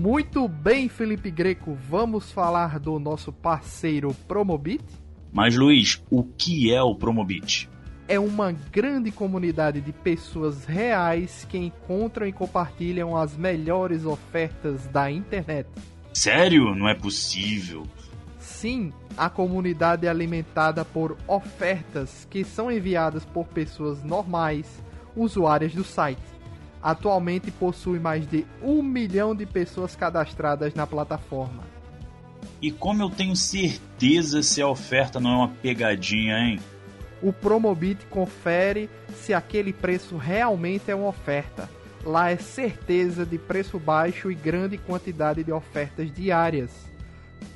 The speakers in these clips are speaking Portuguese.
Muito bem, Felipe Greco, vamos falar do nosso parceiro Promobit? Mas Luiz, o que é o Promobit? É uma grande comunidade de pessoas reais que encontram e compartilham as melhores ofertas da internet. Sério? Não é possível. Sim, a comunidade é alimentada por ofertas que são enviadas por pessoas normais, usuárias do site. Atualmente possui mais de um milhão de pessoas cadastradas na plataforma. E como eu tenho certeza se a oferta não é uma pegadinha, hein? O Promobit confere se aquele preço realmente é uma oferta. Lá é certeza de preço baixo e grande quantidade de ofertas diárias.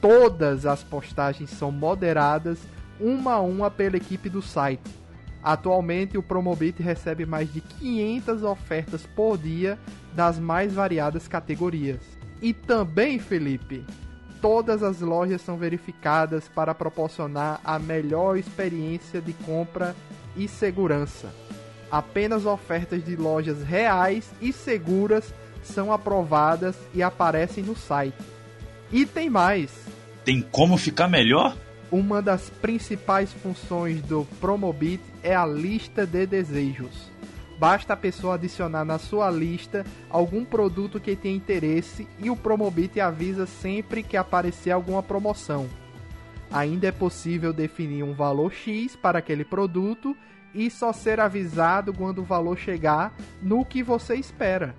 Todas as postagens são moderadas uma a uma pela equipe do site Atualmente, o Promobit recebe mais de 500 ofertas por dia das mais variadas categorias. E também, Felipe, todas as lojas são verificadas para proporcionar a melhor experiência de compra e segurança. Apenas ofertas de lojas reais e seguras são aprovadas e aparecem no site. E tem mais. Tem como ficar melhor? Uma das principais funções do Promobit é a lista de desejos. Basta a pessoa adicionar na sua lista algum produto que tenha interesse e o Promobit avisa sempre que aparecer alguma promoção. Ainda é possível definir um valor X para aquele produto e só ser avisado quando o valor chegar no que você espera.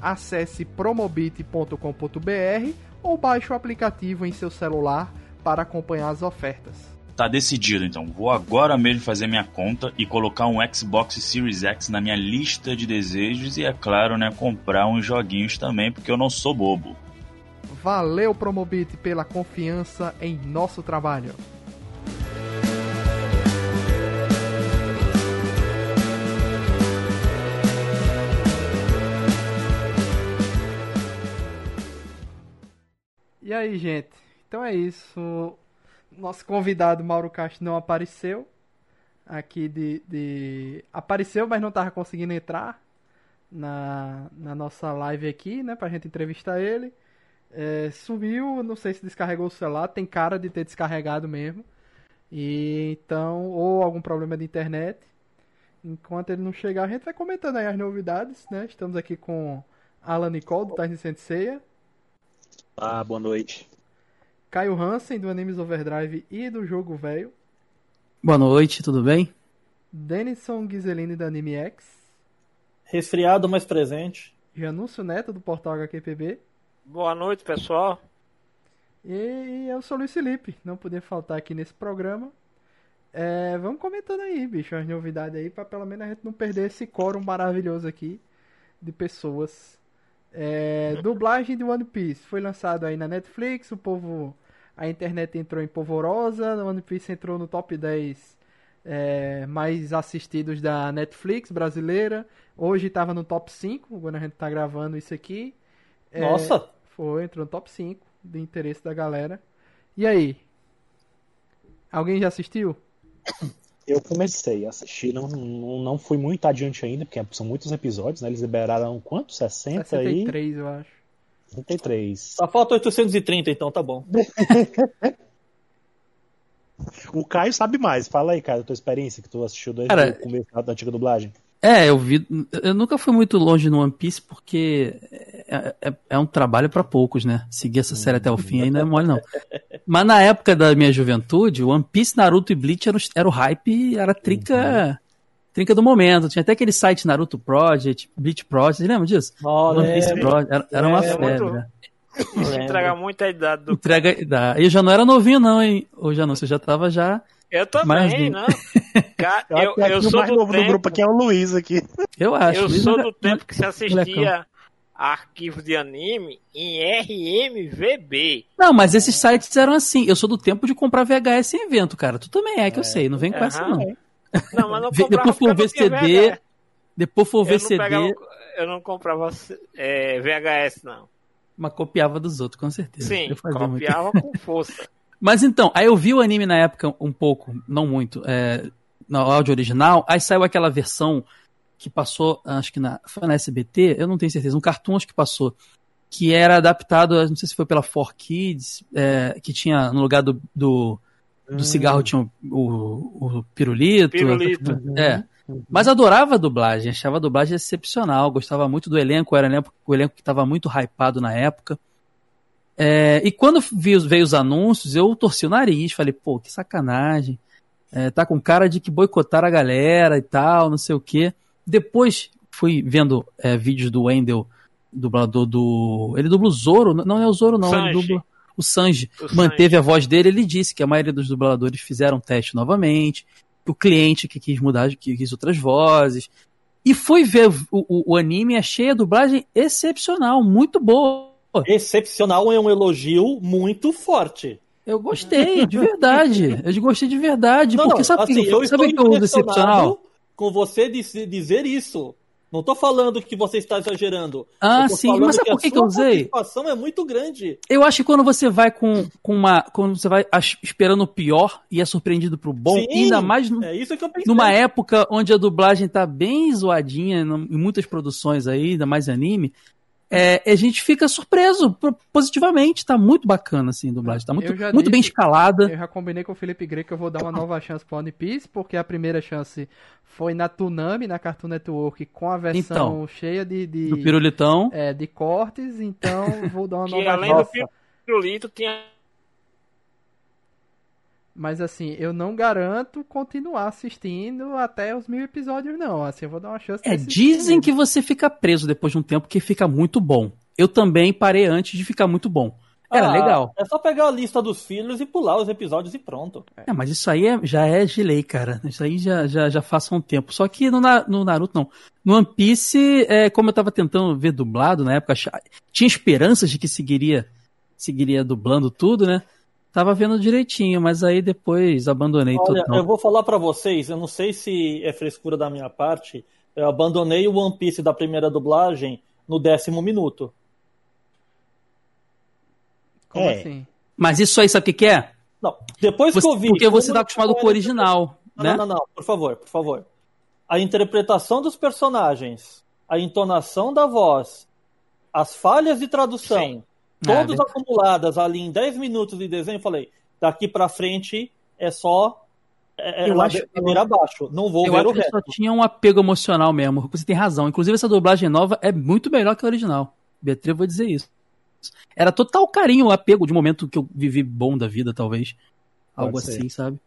Acesse promobit.com.br ou baixe o aplicativo em seu celular para acompanhar as ofertas. Tá decidido então. Vou agora mesmo fazer minha conta e colocar um Xbox Series X na minha lista de desejos e, é claro, né, comprar uns joguinhos também, porque eu não sou bobo. Valeu, Promobit, pela confiança em nosso trabalho. E aí, gente? Então é isso. Nosso convidado Mauro Castro não apareceu. Aqui de, de. Apareceu, mas não estava conseguindo entrar na, na nossa live aqui, né? Pra gente entrevistar ele. É, sumiu, não sei se descarregou o celular, tem cara de ter descarregado mesmo. E então, ou algum problema de internet. Enquanto ele não chegar, a gente vai comentando aí as novidades, né? Estamos aqui com Alan Nicole, do Tyson Senseiya. Ah, boa noite. Caio Hansen, do Animes Overdrive e do Jogo Velho. Boa noite, tudo bem? Denison Ghiseline, da Anime X. Resfriado, mas presente. Janúncio Neto, do Portal HQPB. Boa noite, pessoal. E eu sou o Luiz Felipe, não podia faltar aqui nesse programa. É, vamos comentando aí, bicho, as novidades aí, pra pelo menos a gente não perder esse coro maravilhoso aqui de pessoas é, dublagem de One Piece foi lançado aí na Netflix, o povo. A internet entrou em polvorosa, One Piece entrou no top 10 é, mais assistidos da Netflix brasileira. Hoje estava no top 5, quando a gente está gravando isso aqui. É, Nossa! Foi, entrou no top 5 de interesse da galera. E aí? Alguém já assistiu? Eu comecei a assistir, não, não, não fui muito adiante ainda, porque são muitos episódios, né? Eles liberaram quanto? 60 63, e... eu acho. 63. Só falta 830, então tá bom. o Caio sabe mais. Fala aí, cara, a tua experiência que tu assistiu desde Cara, o começo da antiga dublagem. É, eu vi. Eu nunca fui muito longe no One Piece porque é, é, é um trabalho para poucos, né? Seguir essa série até o fim não é mole, não. Mas na época da minha juventude, One Piece, Naruto e Bleach era, o, era o hype, era trinca. Uhum. Trinca do momento. Tinha até aquele site Naruto Project, Bleach Project, lembra disso? Oh, One Piece Project. Era, era uma é, febre. Muito... Né? Entrega muito a idade do. Entrega a idade. Eu já não era novinho, não, hein? Ô, Janus, você já tava já. Eu também, não. Cara, eu, eu, eu sou mais do novo tempo, do grupo aqui é o Luiz aqui. Eu acho. Eu sou do tempo que se assistia arquivos de anime em RMVB. Não, mas esses sites eram assim. Eu sou do tempo de comprar VHS em evento, cara. Tu também é, que eu sei. Não vem com essa, não. Não, mas não Depois for ver CD. Depois for ver CD. Pegava, eu não comprava é, VHS, não. Mas copiava dos outros, com certeza. Sim, copiava muito. com força. Mas então, aí eu vi o anime na época um pouco, não muito, é, no áudio original, aí saiu aquela versão que passou, acho que na, foi na SBT, eu não tenho certeza, um cartoon acho que passou, que era adaptado, não sei se foi pela 4Kids, é, que tinha no lugar do, do, do cigarro tinha o, o, o pirulito. Pirulito. É. Mas adorava a dublagem, achava a dublagem excepcional, gostava muito do elenco, era o elenco que estava muito hypado na época. É, e quando vi, veio os anúncios, eu torci o nariz, falei, pô, que sacanagem. É, tá com cara de que boicotaram a galera e tal, não sei o quê. Depois fui vendo é, vídeos do Wendell, dublador do. Ele dubla o Zoro? Não é o Zoro, não, ele Sanji. dubla o Sanji. O Manteve a voz dele, ele disse que a maioria dos dubladores fizeram teste novamente. O cliente que quis mudar, que quis outras vozes. E fui ver o, o, o anime, achei a dublagem excepcional, muito boa. Excepcional é um elogio muito forte. Eu gostei, de verdade. Eu gostei de verdade. porque sabe o assim, eu sabe que eu uso excepcional? com você diz- dizer isso. Não tô falando que você está exagerando. Ah, sim, mas sabe a por que, que eu usei? participação é muito grande. Eu acho que quando você vai com, com uma. Quando você vai esperando o pior e é surpreendido pro bom, Sim, ainda mais no- É isso que eu pensei. numa época onde a dublagem tá bem zoadinha em muitas produções aí, ainda mais anime, é, a gente fica surpreso positivamente. Tá muito bacana, assim, a dublagem. Tá muito, muito bem disse- escalada. Eu já combinei com o Felipe Grey que eu vou dar uma nova chance pro One Piece, porque a primeira chance foi na Tsunami, na Cartoon Network, com a versão Então, cheia de, de, Do pirulitão. é, de cortes, então vou dar uma Que nova além chance. do pirulito tinha. Mas assim, eu não garanto continuar assistindo até os mil episódios, não. Assim, eu vou dar uma chance. É, dizem que você fica preso depois de um tempo que fica muito bom. Eu também parei antes de ficar muito bom. Era Ah, legal. É só pegar a lista dos filhos e pular os episódios e pronto. É, mas isso aí é- já é de lei, cara. Isso aí já, já, já faz um tempo. Só que no, no Naruto, não. No One Piece, é, como eu tava tentando ver dublado na época, tinha esperanças de que seguiria, seguiria dublando tudo, né? Tava vendo direitinho, mas aí depois abandonei Olha, tudo. eu vou falar pra vocês, eu não sei se é frescura da minha parte, eu abandonei o One Piece da primeira dublagem no décimo minuto. Como É. assim? Mas isso aí, sabe o que, que é? Não, depois Você- que eu vi... porque você tá acostumado com o original, Não, né? não, não, não, por favor, por favor. A interpretação dos personagens, a entonação da voz, as falhas de tradução, Sim. Todas acumuladas ali em 10 minutos de desenho, eu falei, daqui pra frente é só é, é Eu acho- ladeira abaixo, não vou Eu ver acho o que resto. só tinha um apego emocional mesmo. Você tem razão. Inclusive, essa dublagem nova é muito melhor que a original. Beatriz, eu vou dizer isso. Era total carinho, apego de um momento que eu vivi bom da vida, talvez. Algo Pode ser. assim, sabe?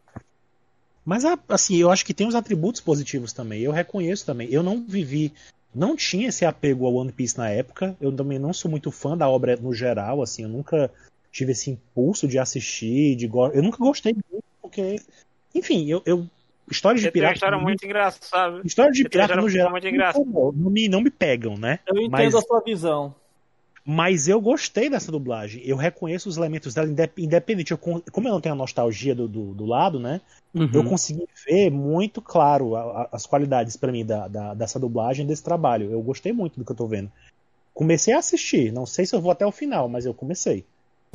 Mas assim, eu acho que tem os atributos positivos também. Eu reconheço também. Eu não vivi, não tinha esse apego ao One Piece na época. Eu também não sou muito fã da obra no geral, assim, eu nunca tive esse impulso de assistir, de go... eu nunca gostei muito porque, enfim, eu, eu histórias de pirata, história muito engraçada. histórias de pirata no história geral muito não me, não me pegam, né? Eu entendo Mas- a sua visão. Mas eu gostei dessa dublagem. Eu reconheço os elementos dela, indep- independente. Eu como eu não tenho a nostalgia do, do, do lado, né? Uhum. Eu consegui ver muito claro a- a- as qualidades pra mim da, da- dessa dublagem, desse trabalho. Eu gostei muito do que eu tô vendo. Comecei a assistir. Não sei se eu vou até o final, mas eu comecei.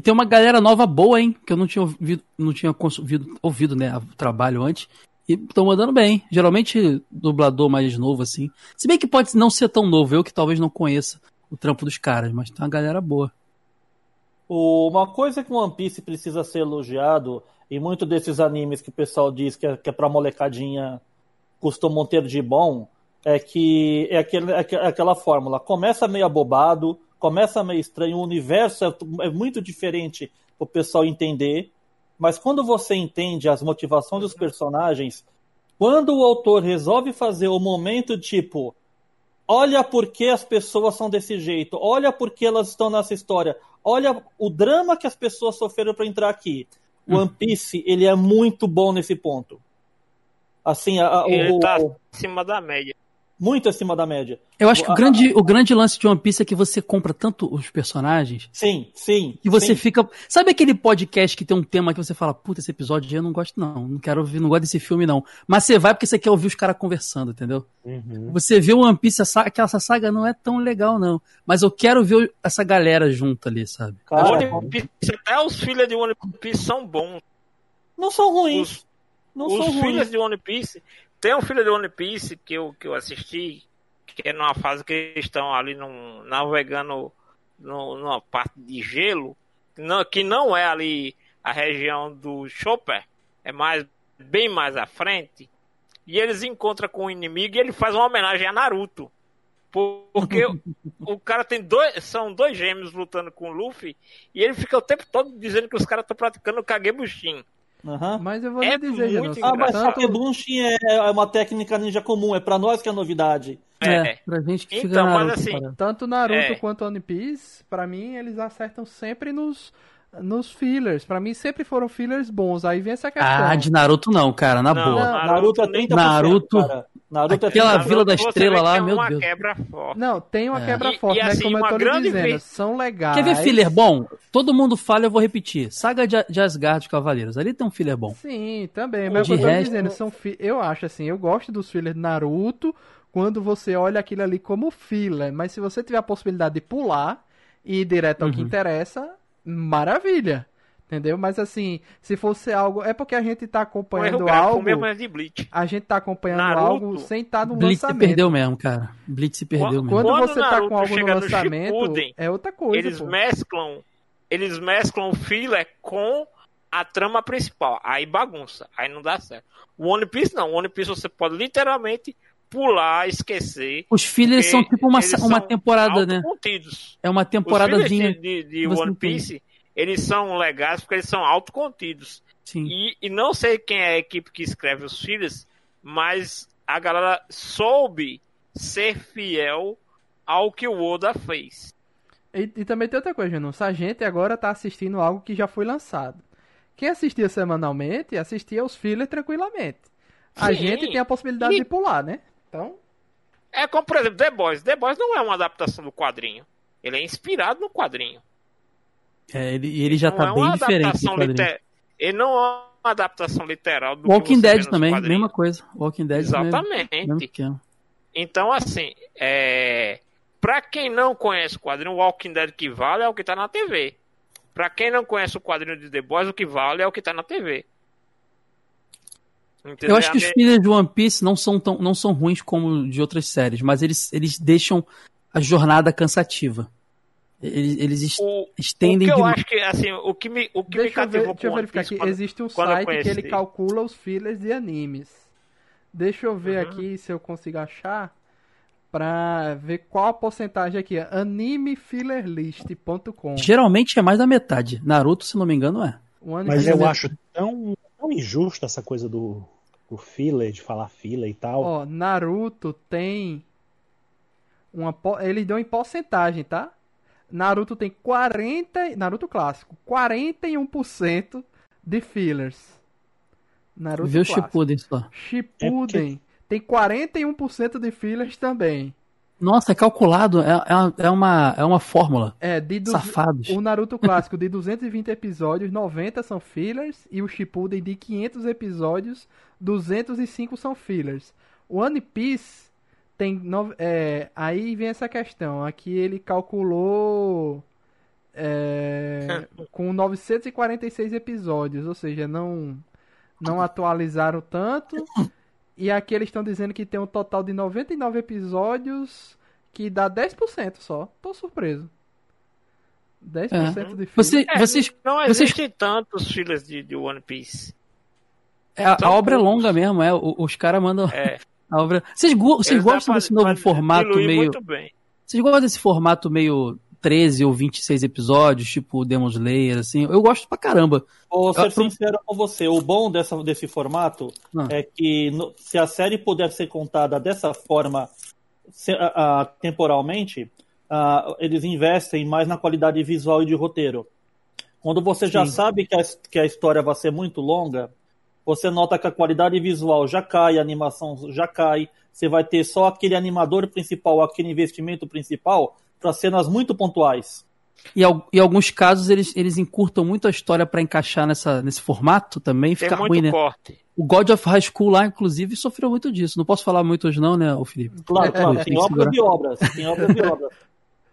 Tem uma galera nova boa, hein? Que eu não tinha ouvido, não tinha ouvido, ouvido né, o trabalho antes. E estão mandando bem. Geralmente, dublador mais novo, assim. Se bem que pode não ser tão novo, eu que talvez não conheça o trampo dos caras, mas tem uma galera boa. Uma coisa que One Piece precisa ser elogiado, e muito desses animes que o pessoal diz que é, que é pra molecadinha costumam ter de bom, é que é, aquele, é é aquela fórmula. Começa meio abobado, começa meio estranho, o universo é, é muito diferente pro pessoal entender, mas quando você entende as motivações dos personagens, quando o autor resolve fazer o momento tipo olha por que as pessoas são desse jeito, olha por que elas estão nessa história, olha o drama que as pessoas sofreram para entrar aqui. O One Piece, ele é muito bom nesse ponto. Assim, a- a- Ele o- tá o- acima da média. Muito acima da média. Eu acho que o grande, o grande lance de One Piece é que você compra tanto os personagens Sim, sim. que você sim. fica. Sabe aquele podcast que tem um tema que você fala, puta, esse episódio eu não gosto, não. Não quero ouvir, não gosto desse filme, não. Mas você vai porque você quer ouvir os caras conversando, entendeu? Você vê o One Piece, a saga, aquela saga não é tão legal, não. Mas eu quero ver essa galera junto ali, sabe? Cara, One Piece, até os filhos de One Piece são bons. não são ruins. Os, não os são filhos ruins. de One Piece. Tem um filho de One Piece que eu, que eu assisti, que é numa fase que eles estão ali num, navegando no, numa parte de gelo, não, que não é ali a região do Chopper, é mais bem mais à frente, e eles encontram com o inimigo e ele faz uma homenagem a Naruto. Porque o cara tem dois. São dois gêmeos lutando com o Luffy. E ele fica o tempo todo dizendo que os caras estão praticando o Kagebushin. Uhum. Mas eu vou é dizer, muito Ah, mas. Kagebushin é, é uma técnica ninja comum, é pra nós que é novidade. É, É. pra gente que fica Então, mas Naruto, assim, cara. Tanto Naruto É. quanto One Piece, pra mim, eles acertam sempre nos, nos fillers. Pra mim, sempre foram fillers bons. Aí vem essa questão. Ah, de Naruto não, cara, na Não, boa. Não, Naruto é nem- 30%. Naruto- cara. Naruto é Aquela 30%. Vila da Estrela lá, que é meu uma Deus. quebra forte. Não, tem uma É. quebra E- forte, e né? assim, Como eu uma tô lhe dizendo. vez- São legais. Quer ver filler bom? Todo mundo fala, eu vou repetir. Saga de, de Asgard de Cavaleiros. Ali tem um filler bom. Sim, também. Mas De o que eu tô resto- dizendo, são fi... eu acho assim, eu gosto dos fillers de Naruto quando você olha aquilo ali como filler. Mas se você tiver a possibilidade de pular e ir direto ao que Uhum. interessa, maravilha. Entendeu? Mas assim, se fosse algo. É porque a gente tá acompanhando grave, algo. mesmo é de Bleach. A gente tá acompanhando Naruto- algo sem estar no Blitz se lançamento. perdeu mesmo, cara. Blitz se perdeu mesmo. Quando, Quando você tá Naruto com algo no chega no lançamento, Shippuden, é outra coisa. Eles pô. mesclam. Eles mesclam o filler com a trama principal. Aí bagunça. Aí não dá certo. O One Piece não. O One Piece você pode literalmente pular, esquecer. Os fillers são tipo uma, uma temporada, né? É uma temporadazinha. fillers de, de, One. Piece, eles são legais porque eles são autocontidos. Sim. E, e não sei quem é a equipe que escreve os filhos, mas a galera soube ser fiel ao que o Oda fez. E, e também tem outra coisa, Janu. A gente agora tá assistindo algo que já foi lançado. Quem assistia semanalmente, assistia os fillers tranquilamente. A Sim. gente tem a possibilidade E- de pular, né? Então, É como, por exemplo, The Boys. The Boys não é uma adaptação do quadrinho. Ele é inspirado no quadrinho. É, ele, e ele já não tá é bem uma diferente do adaptação quadrinho. liter... Ele não é uma adaptação literal do que Walking Dead também, quadrinhos. mesma coisa. Walking Dead Exatamente. mesmo esquema. Então, assim, é... pra quem não conhece o quadrinho, o Walking Dead que vale é o que tá na TV. Pra quem não conhece o quadrinho de The Boys, o que vale é o que tá na TV. Entendeu? Eu acho que os fillers de One Piece não são, tão, não são ruins como de outras séries, mas eles, eles deixam a jornada cansativa. Eles, eles es- o, o estendem que eu acho que, assim, o que me, o que me deixa eu, ver, cativou deixa eu verificar aqui. quando- Existe um site que ele calcula os fillers de animes. Deixa eu ver Uhum. aqui se eu consigo achar pra ver qual a porcentagem aqui. animefillerlist.com Geralmente é mais da metade. Naruto, se não me engano, é. Mas eu acho tão, tão injusto essa coisa do, do filler, de falar filler e tal. Ó, Naruto tem uma ele deu em porcentagem, tá? Naruto tem 40, Naruto clássico, 41% de fillers. Naruto Vê o clássico. Shippuden só. Shippuden tem 41% de fillers também. Nossa, é calculado. É, é, uma- é uma, é uma fórmula. É, de du- Safados. o Naruto clássico de 220 episódios, 90 são fillers e o Shippuden de 500 episódios, 205 são fillers. O One Piece tem nove- é, aí vem essa questão, aqui ele calculou é, com 946 episódios, ou seja, não não atualizaram tanto. E aqui eles estão dizendo que tem um total de 99 episódios que dá 10% só. Tô surpreso. 10% de fillers. Você, É, vocês, não vocês- existem tantos filhos de, de One Piece. é, a, a obra é longa mesmo, é. o- Os caras mandam É, a obra. Vocês, vocês eles gostam desse novo formato meio. muito bem. Vocês gostam desse formato meio 13 ou 26 episódios, tipo Demon Slayer, assim? Eu gosto pra caramba. Vou ser pro- sincero com você, o bom dessa, desse formato Ah. é que no- se a série puder ser contada dessa forma se- a- a- temporalmente, ah, eles investem mais na qualidade visual e de roteiro. Quando você já Sim. sabe que a, que a história vai ser muito longa, você nota que a qualidade visual já cai, a animação já cai, você vai ter só aquele animador principal, aquele investimento principal para cenas muito pontuais. E em alguns casos eles, eles encurtam muito a história pra encaixar nessa, nesse formato também, Tem fica muito ruim, né? corte. O God of High School lá, inclusive, sofreu muito disso. Não posso falar muito hoje não, né, o Felipe? Claro, claro, Tem obras segurar. e obras, tem obras e obras.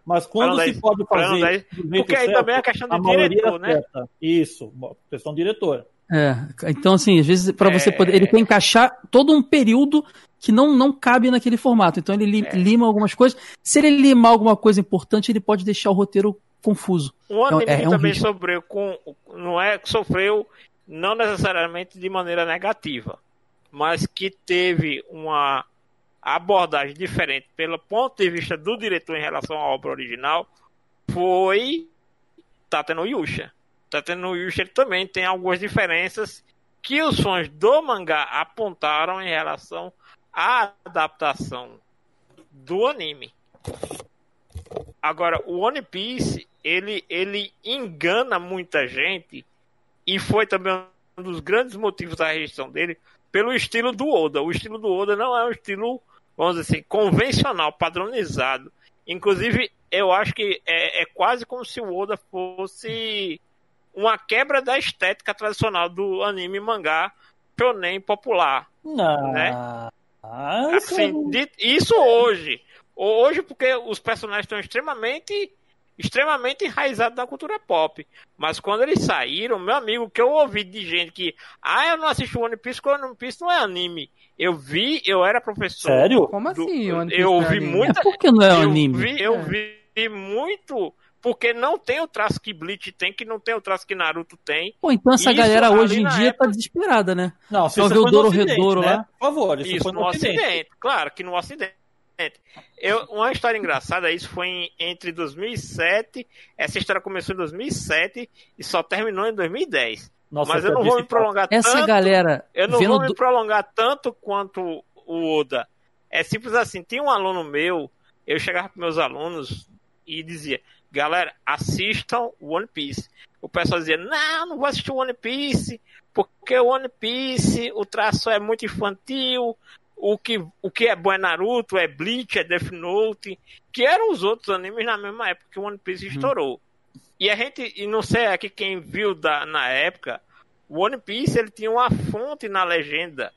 Mas quando se pode fazer Porque aí certo, também é a questão do diretor, né? acerta. Isso, questão do diretor. É, então assim, às vezes para você É. poder, ele quer encaixar todo um período que não, não cabe naquele formato. Então ele li- É. lima algumas coisas. Se ele limar alguma coisa importante, ele pode deixar o roteiro confuso. Um anime É- é que um também sofreu com. Não é que sofreu não necessariamente de maneira negativa, mas que teve uma abordagem diferente pelo ponto de vista do diretor em relação à obra original foi Tate no Yusha. Tate no Yusha também tem algumas diferenças que os fãs do mangá apontaram em relação à adaptação do anime. Agora, o One Piece, ele, ele engana muita gente e foi também um dos grandes motivos da rejeição dele pelo estilo do Oda. O estilo do Oda não é um estilo, vamos dizer assim, convencional, padronizado. Inclusive, eu acho que é, é quase como se o Oda fosse uma quebra da estética tradicional do anime mangá shonen popular. Não. Né? Isso Assim, de- isso hoje. Hoje, porque os personagens estão extremamente extremamente enraizados na cultura pop. Mas quando eles saíram, meu amigo, que eu ouvi de gente que, ah, eu não assisti One Piece, porque One Piece não é anime. Eu vi, eu era professor. Sério? Como do- assim? One Piece eu é ouvi anime? muita É porque não é um eu anime. Vi, eu É. vi muito. Porque não tem o traço que Bleach tem, que não tem o traço que Naruto tem. Pô, então essa Isso galera hoje em dia época- tá desesperada, né? Não, se Só isso viu foi o Doro Redouro né? lá? Por favor, isso, Isso, foi no, no, Ocidente. Ocidente. Claro que no Ocidente. Eu, uma história engraçada, isso foi em- entre 2007, essa história começou em 2007 e só terminou em 2010. Nossa, Mas eu não vou me prolongar Essa tanto. galera Eu não vendo vou me prolongar tanto quanto o Oda. É simples assim, tinha um aluno meu, eu chegava para meus alunos e dizia, galera, assistam One Piece. O pessoal dizia, não, não vou assistir One Piece, porque One Piece, o traço é muito infantil, o que, o que é bom é Naruto, é Bleach, é Death Note, que eram os outros animes na mesma época que o One Piece estourou. E a gente, e não sei aqui quem viu da, na época, o One Piece ele tinha uma fonte na legenda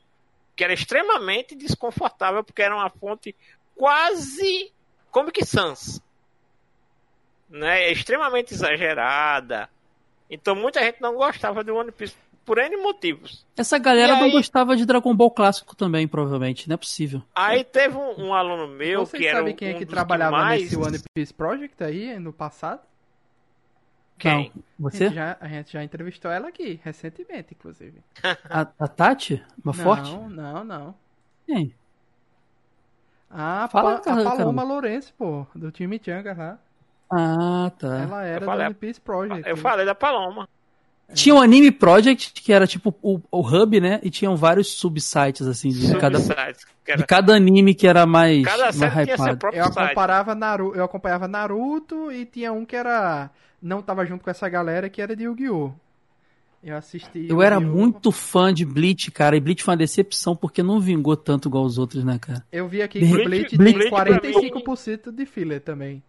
que era extremamente desconfortável, porque era uma fonte quase Comic Sans. Né? Extremamente exagerada. Então muita gente não gostava de One Piece por N motivos. Essa galera E não aí- gostava de Dragon Ball clássico também, provavelmente. Não é possível. Aí teve um, um aluno meu Vocês que era sabem um quem é que dos trabalhava mais... nesse One Piece Project aí no passado? Quem? Não. A Você? gente, já, a gente já entrevistou ela aqui, recentemente, inclusive. A, a Tati? Uma forte? Não, não, não. Quem? A, Fala, Pa- cara, a Paloma caramba. Lourenço, pô, do time Changa lá. Ah, tá. Ela era do falei- One Piece Project. Eu falei da Paloma. Tinha o Anime Project, que era tipo o, o hub, né? E tinham vários subsites, assim, de cada, Subsites, que era- de cada anime que era mais, Cada mais tinha seu hypado. próprio Eu acompanhava, Naru, eu acompanhava Naruto e tinha um que era. Não tava junto com essa galera que era de Yu-Gi-Oh! Eu assisti. Eu era muito fã de Bleach, cara, e Bleach foi uma decepção porque não vingou tanto igual os outros, né, cara? Eu vi aqui que repente- Bleach, Bleach tem pra mim- 45% de filler também.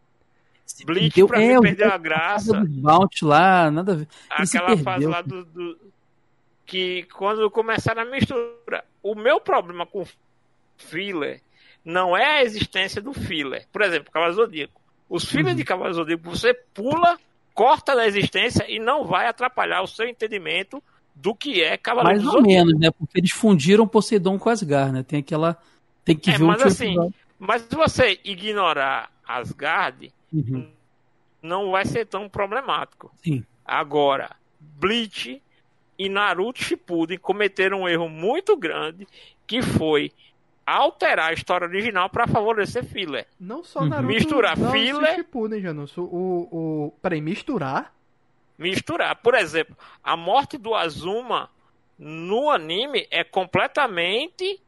Bleach Deu- pra é, mim eu perdeu a graça. do Bounty lá, nada a ver. Aquela fase lá do, do- Que quando começaram a mistura. O meu problema com filler não é a existência do filler. Por exemplo, Cavalo Zodíaco. Os fillers Uhum. de Cavalo Zodíaco você pula, corta da existência e não vai atrapalhar o seu entendimento do que é Cavaleiro Mais ou menos, né? Porque eles fundiram Poseidon com Asgard, né? Tem aquela. Tem que É, ver o mas último assim, episódio. Mas se você ignorar Asgard, Uhum. não vai ser tão problemático. Sim. Agora, Bleach e Naruto Shippuden cometeram um erro muito grande, que foi alterar a história original para favorecer filler. Não só Uhum. Naruto. Misturar não, filler- Shippuden, Janus. O, o. Peraí, misturar? Misturar. Por exemplo, a morte do Azuma no anime é completamente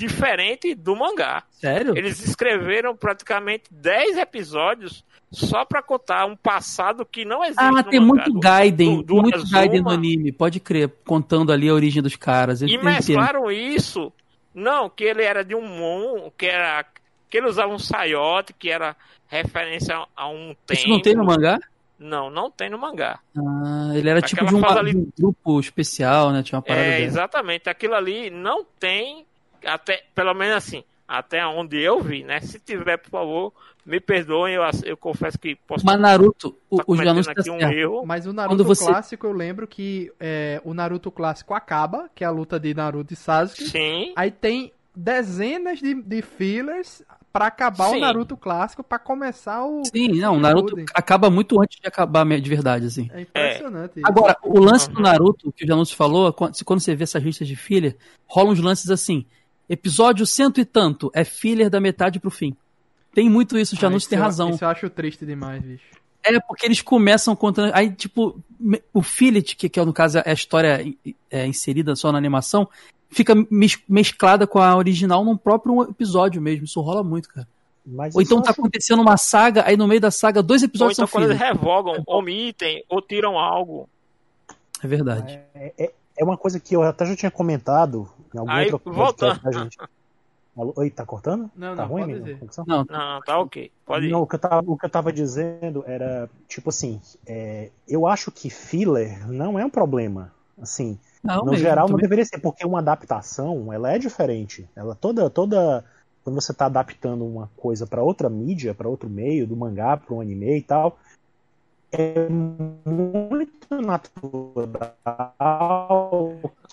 diferente do mangá. Sério? Eles escreveram praticamente 10 episódios só para contar um passado que não existe Ah, tem mangá. muito Gaiden, do- do muito Azuma. Gaiden no anime, pode crer, contando ali a origem dos caras. E mesclaram isso. Não, que ele era de um mon, que era que ele usava um saiote, que era referência a um tempo. Isso não tem no mangá? Não, não tem no mangá. Ah, ele era tipo Aquela de, uma- fase ali- de um grupo especial, né? Tinha uma parada É, dessa. exatamente. Aquilo ali não tem, até pelo menos assim, Até onde eu vi, né? Se tiver, por favor, me perdoem, eu, eu confesso que posso Mas Naruto, o, estar o Janus cometendo tá aqui um certo. erro. Mas o Naruto você- clássico, eu lembro que é, o Naruto clássico acaba, que é a luta de Naruto e Sasuke. Sim, Aí tem dezenas de, de fillers pra acabar o Sim. Naruto clássico, pra começar o. Sim, não, o Naruto Shippuden. acaba muito antes de acabar de verdade, assim. É impressionante. isso. Agora, o lance do. Naruto, que o Janus falou, quando se- quando você vê essas listas de filler, rolam uns lances assim. Episódio cento e tanto é filler da metade pro fim. Tem muito isso, o Ah, Janus isso tem eu- razão. Isso eu acho triste demais, bicho. É, porque eles começam contando. Aí, tipo, o fillet, que, que é, no caso é a história é, inserida só na animação, fica mes- mesclada com a original num próprio episódio mesmo. Isso rola muito, cara. Mas Ou então isso tá acho- acontecendo uma saga, aí no meio da saga, dois ou episódios então são quando eles revogam, omitem ou tiram algo. É verdade. É, é- é uma coisa que eu até já tinha comentado em algum Aí, outro voltando. da gente. Alô? Oi, tá cortando? Não, tá não, ruim pode mesmo a dizer. conexão? Não, Não, não, tá ok. Pode ir. Não, o que, eu tava, o que eu tava dizendo era, tipo assim, é, eu acho que filler não é um problema. Assim, não, no mesmo, geral não deveria ser, porque uma adaptação, ela é diferente. Ela toda, toda quando você está adaptando uma coisa para outra mídia, para outro meio, do mangá para um anime e tal, é muito natural.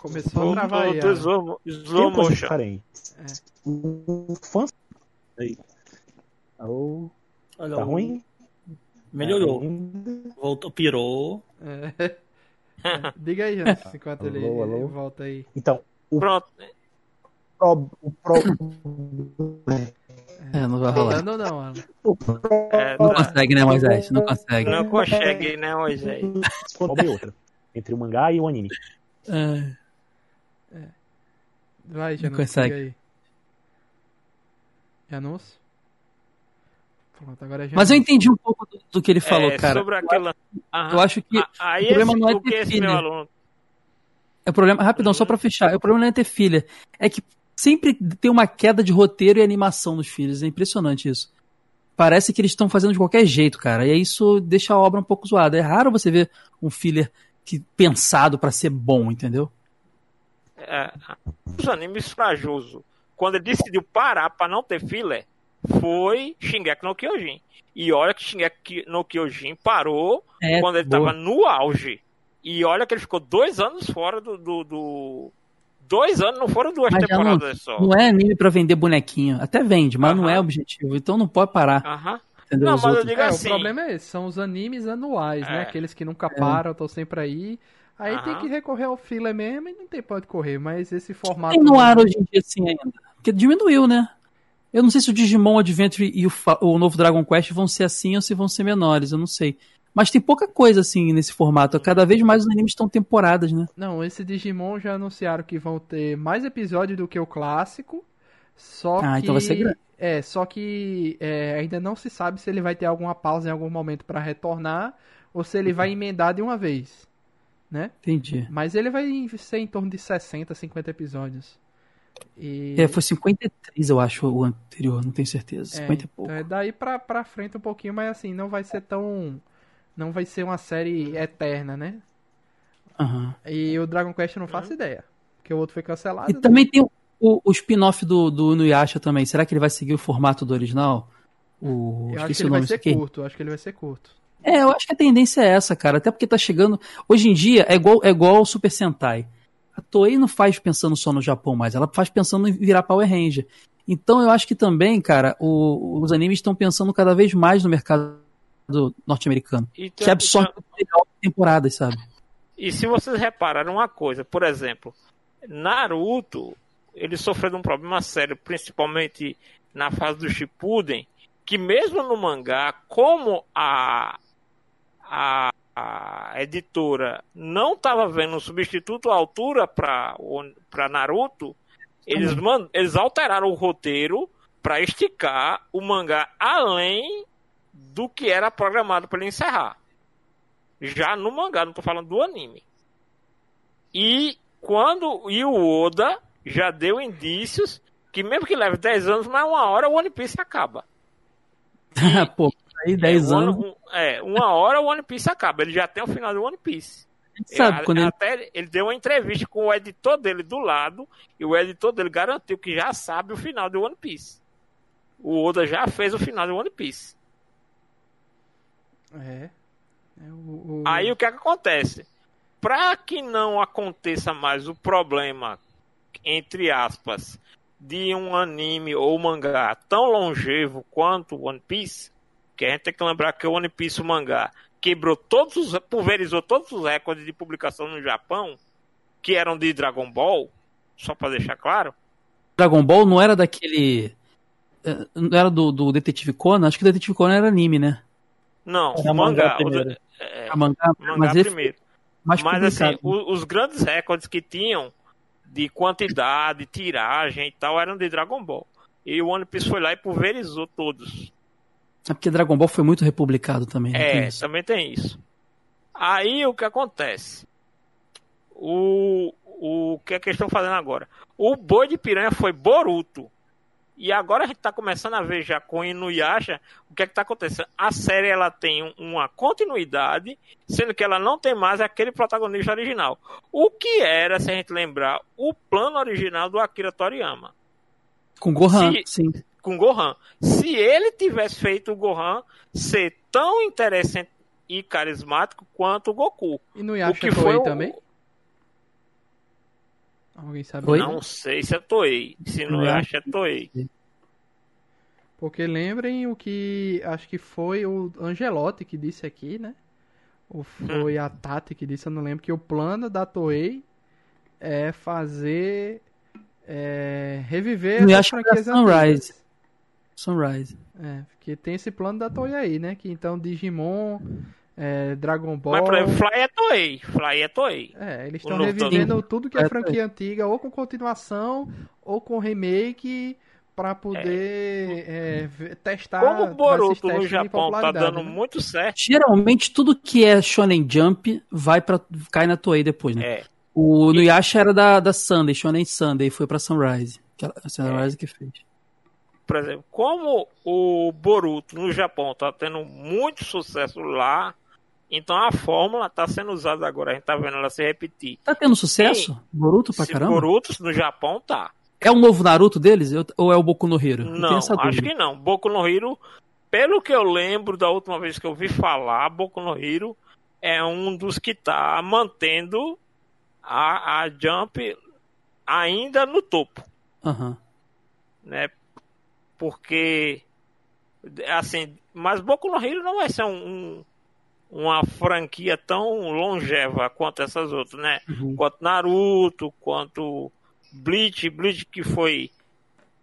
Começou a travar aí. slow, slow motion. O fã. Aí. Alô, Olha, tá o- ruim? Melhorou. Ainda? Voltou, pirou. É. É. Diga aí, Jans, enquanto ele Alô, alô? volta aí. Então, Pronto. pro- o pro- É, não vai rolar. Não, Alan? o pro- É, Não consegue, né, Moisés? Não consegue. Não consegue, né, Moisés? Qual é outra? Entre o mangá e o anime. É. Vai, Janus, consegue. diga aí. Janus? Pronto, agora é Janus. Mas eu entendi um pouco do, do que ele falou, É, cara. sobre aquela. Aham. Eu acho que Ah, Aí o problema esse, não é o que ter esse filho. meu aluno. É o problema, rapidão, só pra fechar. O problema não é ter filha. É que sempre tem uma queda de roteiro e animação nos filhos. É impressionante isso. Parece que eles estão fazendo de qualquer jeito, cara. E isso deixa a obra um pouco zoada. É raro você ver um filler que, pensado pra ser bom, entendeu? é, os animes frajoso, quando ele decidiu parar pra não ter filler, foi Shingeki no Kyojin. E olha que Shingeki no Kyojin parou É, quando ele boa. tava no auge. E olha que ele ficou dois anos fora do. do- do- Dois anos, não foram duas Mas temporadas só. Não é anime pra vender bonequinho. Até vende, mas não Aham. é objetivo. Então não pode parar. Aham. Entendeu? Não, Os mas eu digo É, assim. o problema é esse, são os animes anuais, né? É. Aqueles que nunca param, estão sempre aí. Aí tem Aham. que recorrer ao filler mesmo e não tem pra onde correr, mas esse formato. Tem no ar hoje em dia assim ainda. Porque diminuiu, né? Eu não sei se o Digimon Adventure e o, o novo Dragon Quest vão ser assim ou se vão ser menores, eu não sei. Mas tem pouca coisa assim nesse formato. Cada vez mais os animes estão temporadas, né? Não, esse Digimon já anunciaram que vão ter mais episódios do que o clássico. Só Ah, que. então vai ser grande. É, só que é, ainda não se sabe se ele vai ter alguma pausa em algum momento pra retornar ou se ele vai emendar de uma vez. Né? Entendi. Mas ele vai ser em torno de 60, 50 episódios. E... É, foi 53, eu acho, o anterior, não tenho certeza. É, 50 e pouco. então é daí pra, pra frente um pouquinho, mas assim, não vai ser tão. Não vai ser uma série eterna, né? Aham. E o Dragon Quest eu não faço ideia. Porque o outro foi cancelado. E né? também tem o, o, spin-off do, do Inuyasha também. Será que ele vai seguir o formato do original? O, Eu acho que ele o vai ser aqui. curto, acho que ele vai ser curto. É, eu acho que a tendência é essa, cara. Até porque tá chegando. Hoje em dia é igual, é igual o Super Sentai. A Toei não faz pensando só no Japão mais, ela faz pensando em virar Power Ranger. Então eu acho que também, cara, o- os animes estão pensando cada vez mais no mercado norte-americano. E Que absorve melhor temporadas, sabe? E se vocês repararam uma coisa, por exemplo, Naruto, ele sofreu de um problema sério, principalmente na fase do Shippuden, que mesmo no mangá, como a, a, a editora não estava vendo um substituto à altura para Naruto, eles, man, eles alteraram o roteiro para esticar o mangá além do que era programado para ele encerrar. Já no mangá, não tô falando do anime. E quando e o Oda já deu indícios que mesmo que leve 10 anos, mas uma hora o One Piece acaba. Pô, aí 10 é, anos. um- é, uma hora o One Piece acaba. Ele já tem o final do One Piece. sabe, Ele- quando ele- até ele deu uma entrevista com o editor dele do lado e o editor dele garantiu que já sabe o final de One Piece. O Oda já fez o final de One Piece. É. É o, o- Aí o que, é que acontece? Para que não aconteça mais o problema, entre aspas, de um anime ou mangá tão longevo quanto One Piece, que a gente tem que lembrar que o One Piece o mangá quebrou todos os, pulverizou todos os recordes de publicação no Japão, que eram de Dragon Ball, só para deixar claro. Dragon Ball não era daquele. eh, Não era do, do Detetive Conan? Acho que o Detetive Conan era anime, né? Não, Era o mangá mangá, o- primeiro. é, A mangá, mangá mas primeiro. mais Mas assim, o- os grandes recordes que tinham de quantidade, tiragem e tal eram de Dragon Ball. E o One Piece foi lá e pulverizou todos. É porque Dragon Ball foi muito republicado também. né? Tem É, isso. também tem isso. Aí o que acontece? O, o que é que eles estão fazendo agora? O boi de piranha foi Boruto. E agora a gente tá começando a ver já com Inuyasha o que é que tá acontecendo. A série ela tem um- uma continuidade, sendo que ela não tem mais aquele protagonista original. O que era, se a gente lembrar, o plano original do Akira Toriyama Com Gohan, Se- sim. com Gohan. Se ele tivesse feito o Gohan ser tão interessante e carismático quanto o Goku. E no O que Toei foi o- também? Alguém sabe? Oi? Não sei se é Toei. Se não Não. acha, é Toei. Porque lembrem o que acho que foi o Angelotti que disse aqui, né? Ou foi a Tati que disse, eu não lembro, que o plano da Toei é fazer. É, reviver era franquias Sunrise. antigas. Sunrise. É, porque tem esse plano da Toei aí, né? Que então Digimon, é, Dragon Ball. Mas, por exemplo, Fly é Toei. Fly é Toei. É, eles estão novo revivendo tudo que é É, franquia antiga, ou com continuação, ou com remake, pra poder é, ver- testar. Como o Boruto no Japão tá dando né? muito certo. Geralmente tudo que é Shonen Jump vai para cai na Toei depois, né? É. O Nuyasha era da, da Sunday, Shonen Sunday, foi pra Sunrise. Que a Sunrise que fez. Por exemplo, como o Boruto no Japão tá tendo muito sucesso lá, então a fórmula tá sendo usada agora. A gente tá vendo ela se repetir. Tá tendo sucesso? Boruto pra caramba? Boruto no Japão tá. É o novo Naruto deles ou é o Boku no Hero? Não, acho que não. Boku no Hero, pelo que eu lembro da última vez que eu vi falar, Boku no Hero é um dos que tá mantendo a, a Jump ainda no topo, Aham. né? Porque, assim, mas Boku no Hero não vai ser um, um- uma franquia tão longeva quanto essas outras, né? Uhum. Quanto Naruto, quanto Bleach, Bleach que foi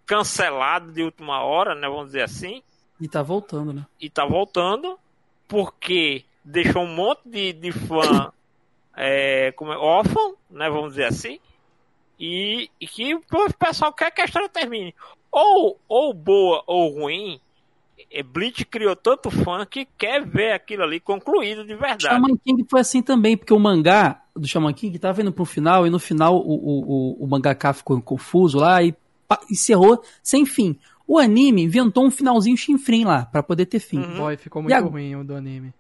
cancelado de última hora, né? Vamos dizer assim. E tá voltando, né? e tá voltando porque deixou um monte de, de fã é, como é, órfão, né, vamos dizer assim, e, e que o pessoal quer que a história termine. Ou, ou boa ou ruim, Bleach criou tanto fã que quer ver aquilo ali concluído de verdade. Shaman King foi assim também, porque o mangá do Shaman King tava indo pro final e no final o, o, o, o mangaka ficou confuso lá e encerrou sem fim. O anime inventou um finalzinho chinfrim lá, pra poder ter fim. Uhum. Boy, ficou muito a- ruim o do anime.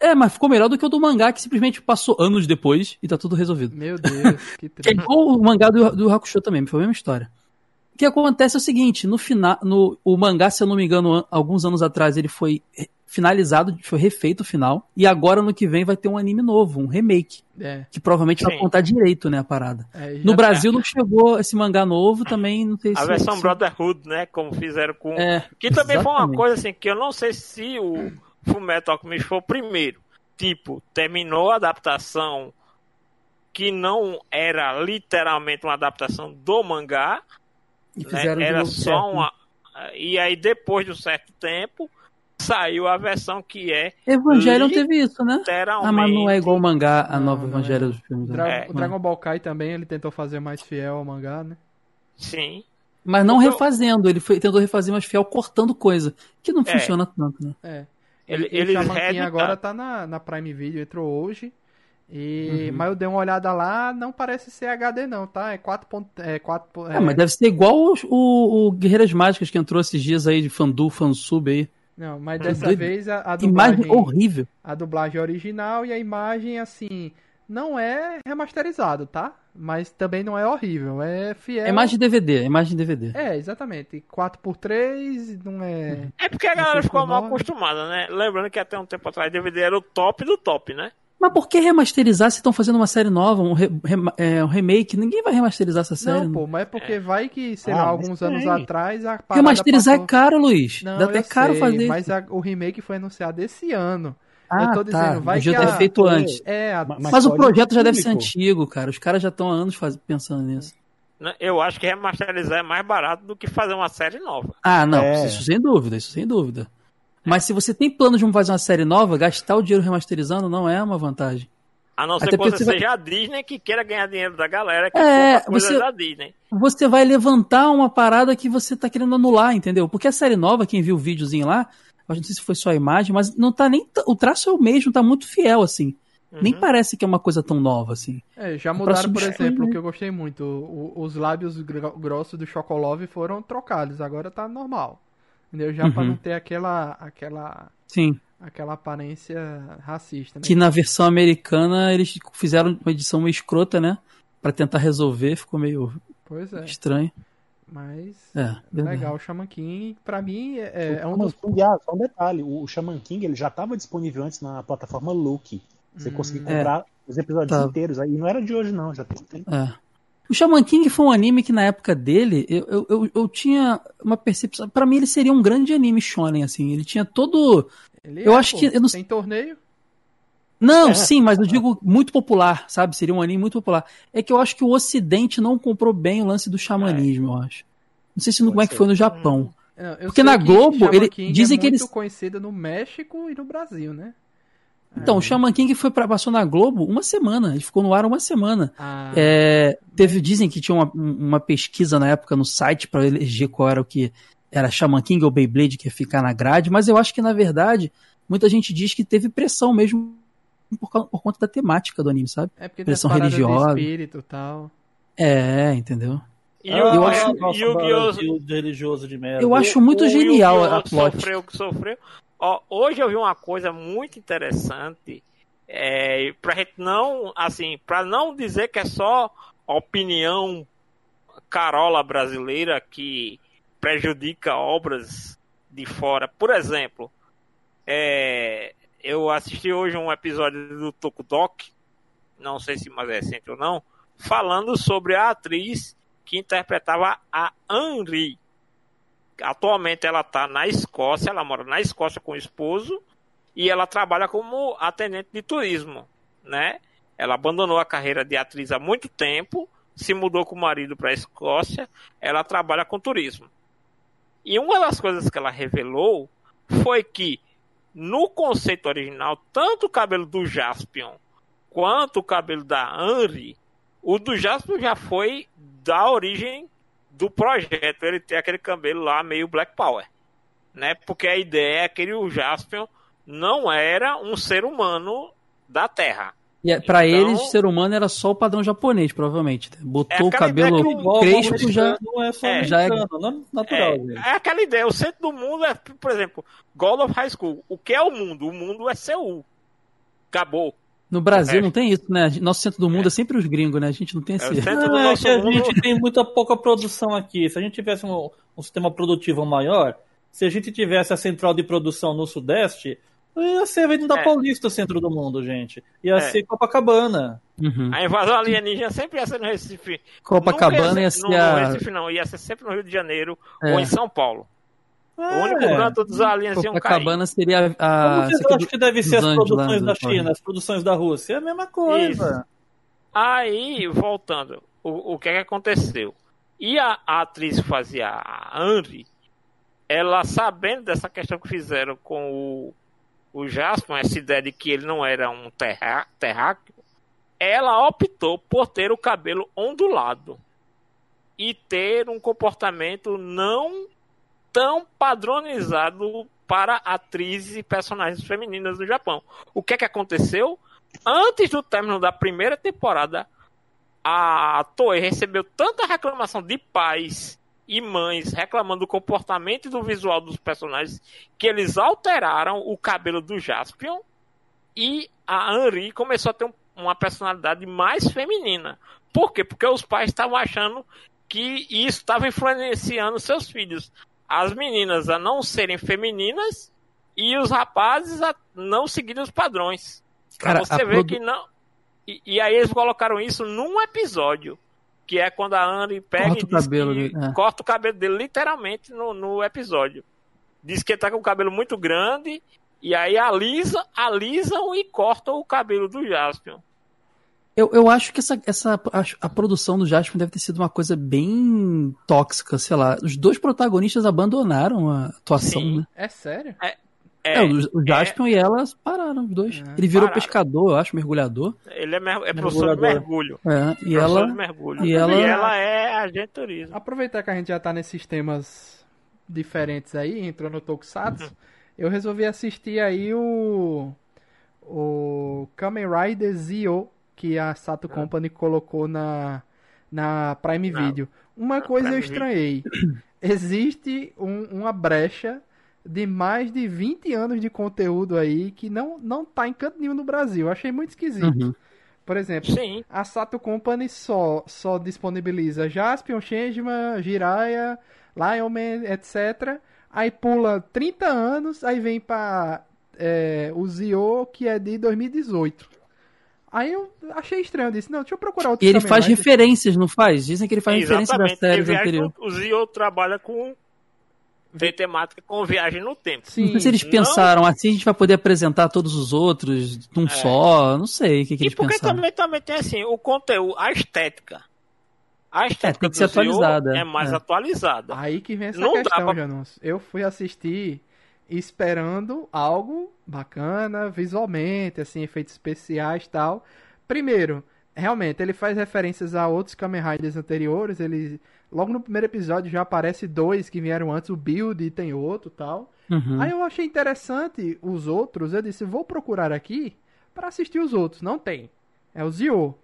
É, mas ficou melhor do que o do mangá, que simplesmente passou anos depois e tá tudo resolvido. Meu Deus, que Que é triste. igual o mangá do, do Hakusho também, foi a mesma história. O que acontece é o seguinte, no final, no, o mangá, se eu não me engano, an- alguns anos atrás ele foi finalizado, foi refeito o final, e agora no que vem vai ter um anime novo, um remake, É, que provavelmente vai Sim. contar direito, né, a parada. é, No tá- Brasil não chegou esse mangá novo, também não sei A se... versão se- Brotherhood, né, como fizeram com É, Que também foi uma exatamente. coisa assim que eu não sei se o Fullmetal Alchemist foi o primeiro. Tipo, terminou a adaptação que não era literalmente uma adaptação do mangá, E né? fizeram de era novo só certo, né? uma e aí depois de um certo tempo saiu a versão que é Evangelho teve isso, né? literalmente Ah, mas não é igual o mangá, a nova não Evangelho é. dos filmes. né? Dra- É. O Dragon Ball Kai também, ele tentou fazer mais fiel ao mangá, né? sim. Mas não Então- refazendo, ele foi, tentou refazer mais fiel, cortando coisa, que não É. funciona tanto, né? É. Ele- e, e Shaman King reeditaram. agora tá na, na Prime Video, entrou hoje. E, Uhum. Mas eu dei uma olhada lá, não parece ser HD não, tá? É 4. ponto- É 4 É, mas deve ser igual o, o, o Guerreiras Mágicas que entrou esses dias aí de fandu, fansub aí. Não, mas dessa Doido. vez a, a Imagem dublagem, horrível. a dublagem original e a imagem assim Não é remasterizado, tá? Mas também não é horrível. É fiel. É imagem de DVD, é imagem de DVD. É, exatamente. 4x3, não é. É porque a galera ficou mal acostumada, né? Lembrando que até um tempo atrás DVD era o top do top, né? Mas por que remasterizar se estão fazendo uma série nova, um, re- é, um remake? Ninguém vai remasterizar essa série. Não, pô, mas é porque vai que, sei Ah, lá, mas alguns anos tem. atrás a Remasterizar passou- é caro, Luiz. Não, Dá até eu caro sei, fazer. Mas a- o remake foi anunciado esse ano. ah, eu tô tá. dizendo, vai Podia que ter a- feito antes. É, a- Ma- Mas, o projeto já deve ser antigo, cara. Os caras já estão há anos faz- pensando nisso. Né? Eu acho que remasterizar é mais barato do que fazer uma série nova. Ah, não, É. isso sem dúvida, isso sem dúvida. Mas se você tem plano de fazer uma série nova, gastar o dinheiro remasterizando não é uma vantagem. A não ser Até que você você vai- seja a Disney que queira ganhar dinheiro da galera, que É, você- da Disney. Você vai levantar uma parada que você tá querendo anular, entendeu? Porque a série nova, quem viu o videozinho lá, eu não sei se foi só a imagem, mas não tá nem. t- O traço é o mesmo, tá muito fiel, assim. Nem Uhum. parece que é uma coisa tão nova, assim. é, já mudaram, por exemplo, o né? que eu gostei muito. o- os lábios gro- grossos do Chocolove foram trocados, agora tá normal. Entendeu? Já pra Uhum. não ter aquela, aquela, Sim. aquela aparência racista, né? Que na versão americana eles fizeram uma edição meio escrota, né? Pra tentar resolver, ficou meio Pois é, estranho. mas É, verdade. legal. O Shaman King, pra mim, é, é um dos... King, ah, só um detalhe, o Shaman King ele já estava disponível antes na plataforma Look. Você Hum. conseguia É. comprar os episódios Tá. inteiros. Aí não era de hoje, não, já tem tempo. É. O Shaman King foi um anime que na época dele, eu, eu, eu, eu tinha uma percepção. Pra mim, ele seria um grande anime shonen, assim. Ele tinha todo. Ele Eu é, acho pô, que- eu não- Tem torneio? Não, É. sim, mas eu digo muito popular, sabe? Seria um anime muito popular. É que eu acho que o Ocidente não comprou bem o lance do xamanismo, eu acho. Não sei se no, como é que foi no Japão. Não, eu Porque na que Globo, ele- King dizem é que muito eles- conhecido no México e no Brasil, né? Então, o Shaman King foi pra, passou na Globo uma semana. Ele ficou no ar uma semana. Ah, É, teve, dizem que tinha uma, uma pesquisa na época no site pra eleger qual era o que era Shaman King ou Beyblade que ia ficar na grade, mas eu acho que na verdade muita gente diz que teve pressão mesmo por, por conta da temática do anime, sabe? é porque tem pressão religiosa. de espírito e tal. É, entendeu? E Ah, o, eu acho- Yu-Gi-Oh! Religioso de merda. Eu acho muito genial Yu-Gi-Oh! a plot. Sofreu o que sofreu. Ó, hoje eu vi uma coisa muito interessante. É, pra gente não, assim, pra não dizer que é só opinião carola brasileira que prejudica obras de fora. Por exemplo, é, eu assisti hoje um episódio do Tokudok, não sei se mais é recente ou não, falando sobre a atriz que interpretava a Henri. Atualmente ela está na Escócia, ela mora na Escócia com o esposo e ela trabalha como atendente de turismo, né? Ela abandonou a carreira de atriz há muito tempo, se mudou com o marido para a Escócia, ela trabalha com turismo. E uma das coisas que ela revelou foi que no conceito original, tanto o cabelo do Jaspion quanto o cabelo da Henry, o do Jaspion já foi da origem do projeto. Ele tem aquele cabelo lá meio Black Power, né? Porque a ideia é que o Jaspion não era um ser humano da Terra. E é- pra Então- eles, ser humano era só o padrão japonês, provavelmente. Botou É o cabelo o- crespo já. é só É. Já é- americano, não- natural, É, é aquela ideia. O centro do mundo é, por exemplo, God of High School. O que é o mundo? O mundo é Seul. Acabou. No Brasil É. não tem isso, né? Nosso centro do mundo é, sempre os gringos, né? A gente não tem É esse. o centro do Ah, é nosso que a mundo. gente tem muita pouca produção aqui. Se a gente tivesse um, um sistema produtivo maior, se a gente tivesse a central de produção no Sudeste, ia ser Avenida É. Paulista o centro do mundo, gente. Ia É. ser Copacabana. Uhum. A invasão alienígena sempre ia ser no Recife. Copacabana Nunca ia ser ser no, a. no Recife não, ia ser sempre no Rio de Janeiro É. ou em São Paulo. O único É. canto dos aliens iam cair. Seria a. Como vocês acham que deve ser as produções da China, as produções da Rússia? É a mesma coisa. Aí, voltando, o, o que é que aconteceu? E a, a atriz que fazia a Henry, ela sabendo dessa questão que fizeram com o, o Jasper, essa ideia de que ele não era um terra, terráqueo, ela optou por ter o cabelo ondulado e ter um comportamento não tão padronizado para atrizes e personagens femininas do Japão. O que é que aconteceu? Antes do término da primeira temporada, a Toei recebeu tanta reclamação de pais e mães reclamando do comportamento e do visual dos personagens que eles alteraram o cabelo do Jaspion e a Henri começou a ter um uma personalidade mais feminina. Por quê? Porque os pais estavam achando que isso estava influenciando seus filhos. As meninas a não serem femininas e os rapazes a não seguirem os padrões. Pra Cara, você a ver produ- que não. E, e aí eles colocaram isso num episódio. Que é quando a Anne pega Corta e o cabelo que é. corta o cabelo dele literalmente no, no episódio. Diz que ele tá com o cabelo muito grande e aí alisa, alisam e cortam o cabelo do Jaspion. Eu, eu acho que essa, essa a, a produção do Jasper deve ter sido uma coisa bem tóxica, sei lá. Os dois protagonistas abandonaram a atuação, Sim. né? É sério? É, o, o Jaspion e elas pararam, os dois. É, Ele virou pararam. pescador, eu acho, mergulhador. Ele é, mer é professor de mergulho. É, e professor ela. de mergulho. e ela- é agente de turismo. Aproveitar que a gente já tá nesses temas diferentes aí, entrou no Tokusatsu, eu resolvi assistir aí o o Kamen Rider Zio que a Sato Company colocou na na Prime Video. Uma na coisa eu Prime estranhei. Existe um- uma brecha de mais de 20 anos de conteúdo aí que não não tá em canto nenhum no Brasil. Eu achei muito esquisito. Uhum. Por exemplo, Sim, a Sato Company só, só disponibiliza Jaspion, Changeman, Jiraiya, Lionman, etc. Aí pula 30 anos, aí vem pra é, o Zio, que é de 2018. Aí eu achei estranho, eu disse, não, deixa eu procurar outro E ele faz referências, não faz? Dizem que ele faz referência das séries anteriores. o Zio trabalha com tem temática com viagem no tempo. Sim. Não sei se eles Não. pensaram assim, a gente vai poder apresentar todos os outros num só, não sei o que, que É. E eles porque pensaram. também, também tem assim, o conteúdo, a estética. A estética tem que ser atualizada, é mais é. atualizada. Aí que vem essa Não questão, pra- Janus. Eu fui assistir esperando algo bacana visualmente, assim, efeitos especiais e tal. Primeiro, realmente, ele faz referências a outros Kamen Riders anteriores. Ele, logo no primeiro episódio já aparece dois que vieram antes, o Build e tem outro tal. Uhum. Aí eu achei interessante os outros. Eu disse, vou procurar aqui pra assistir os outros. Não tem. É o Zio.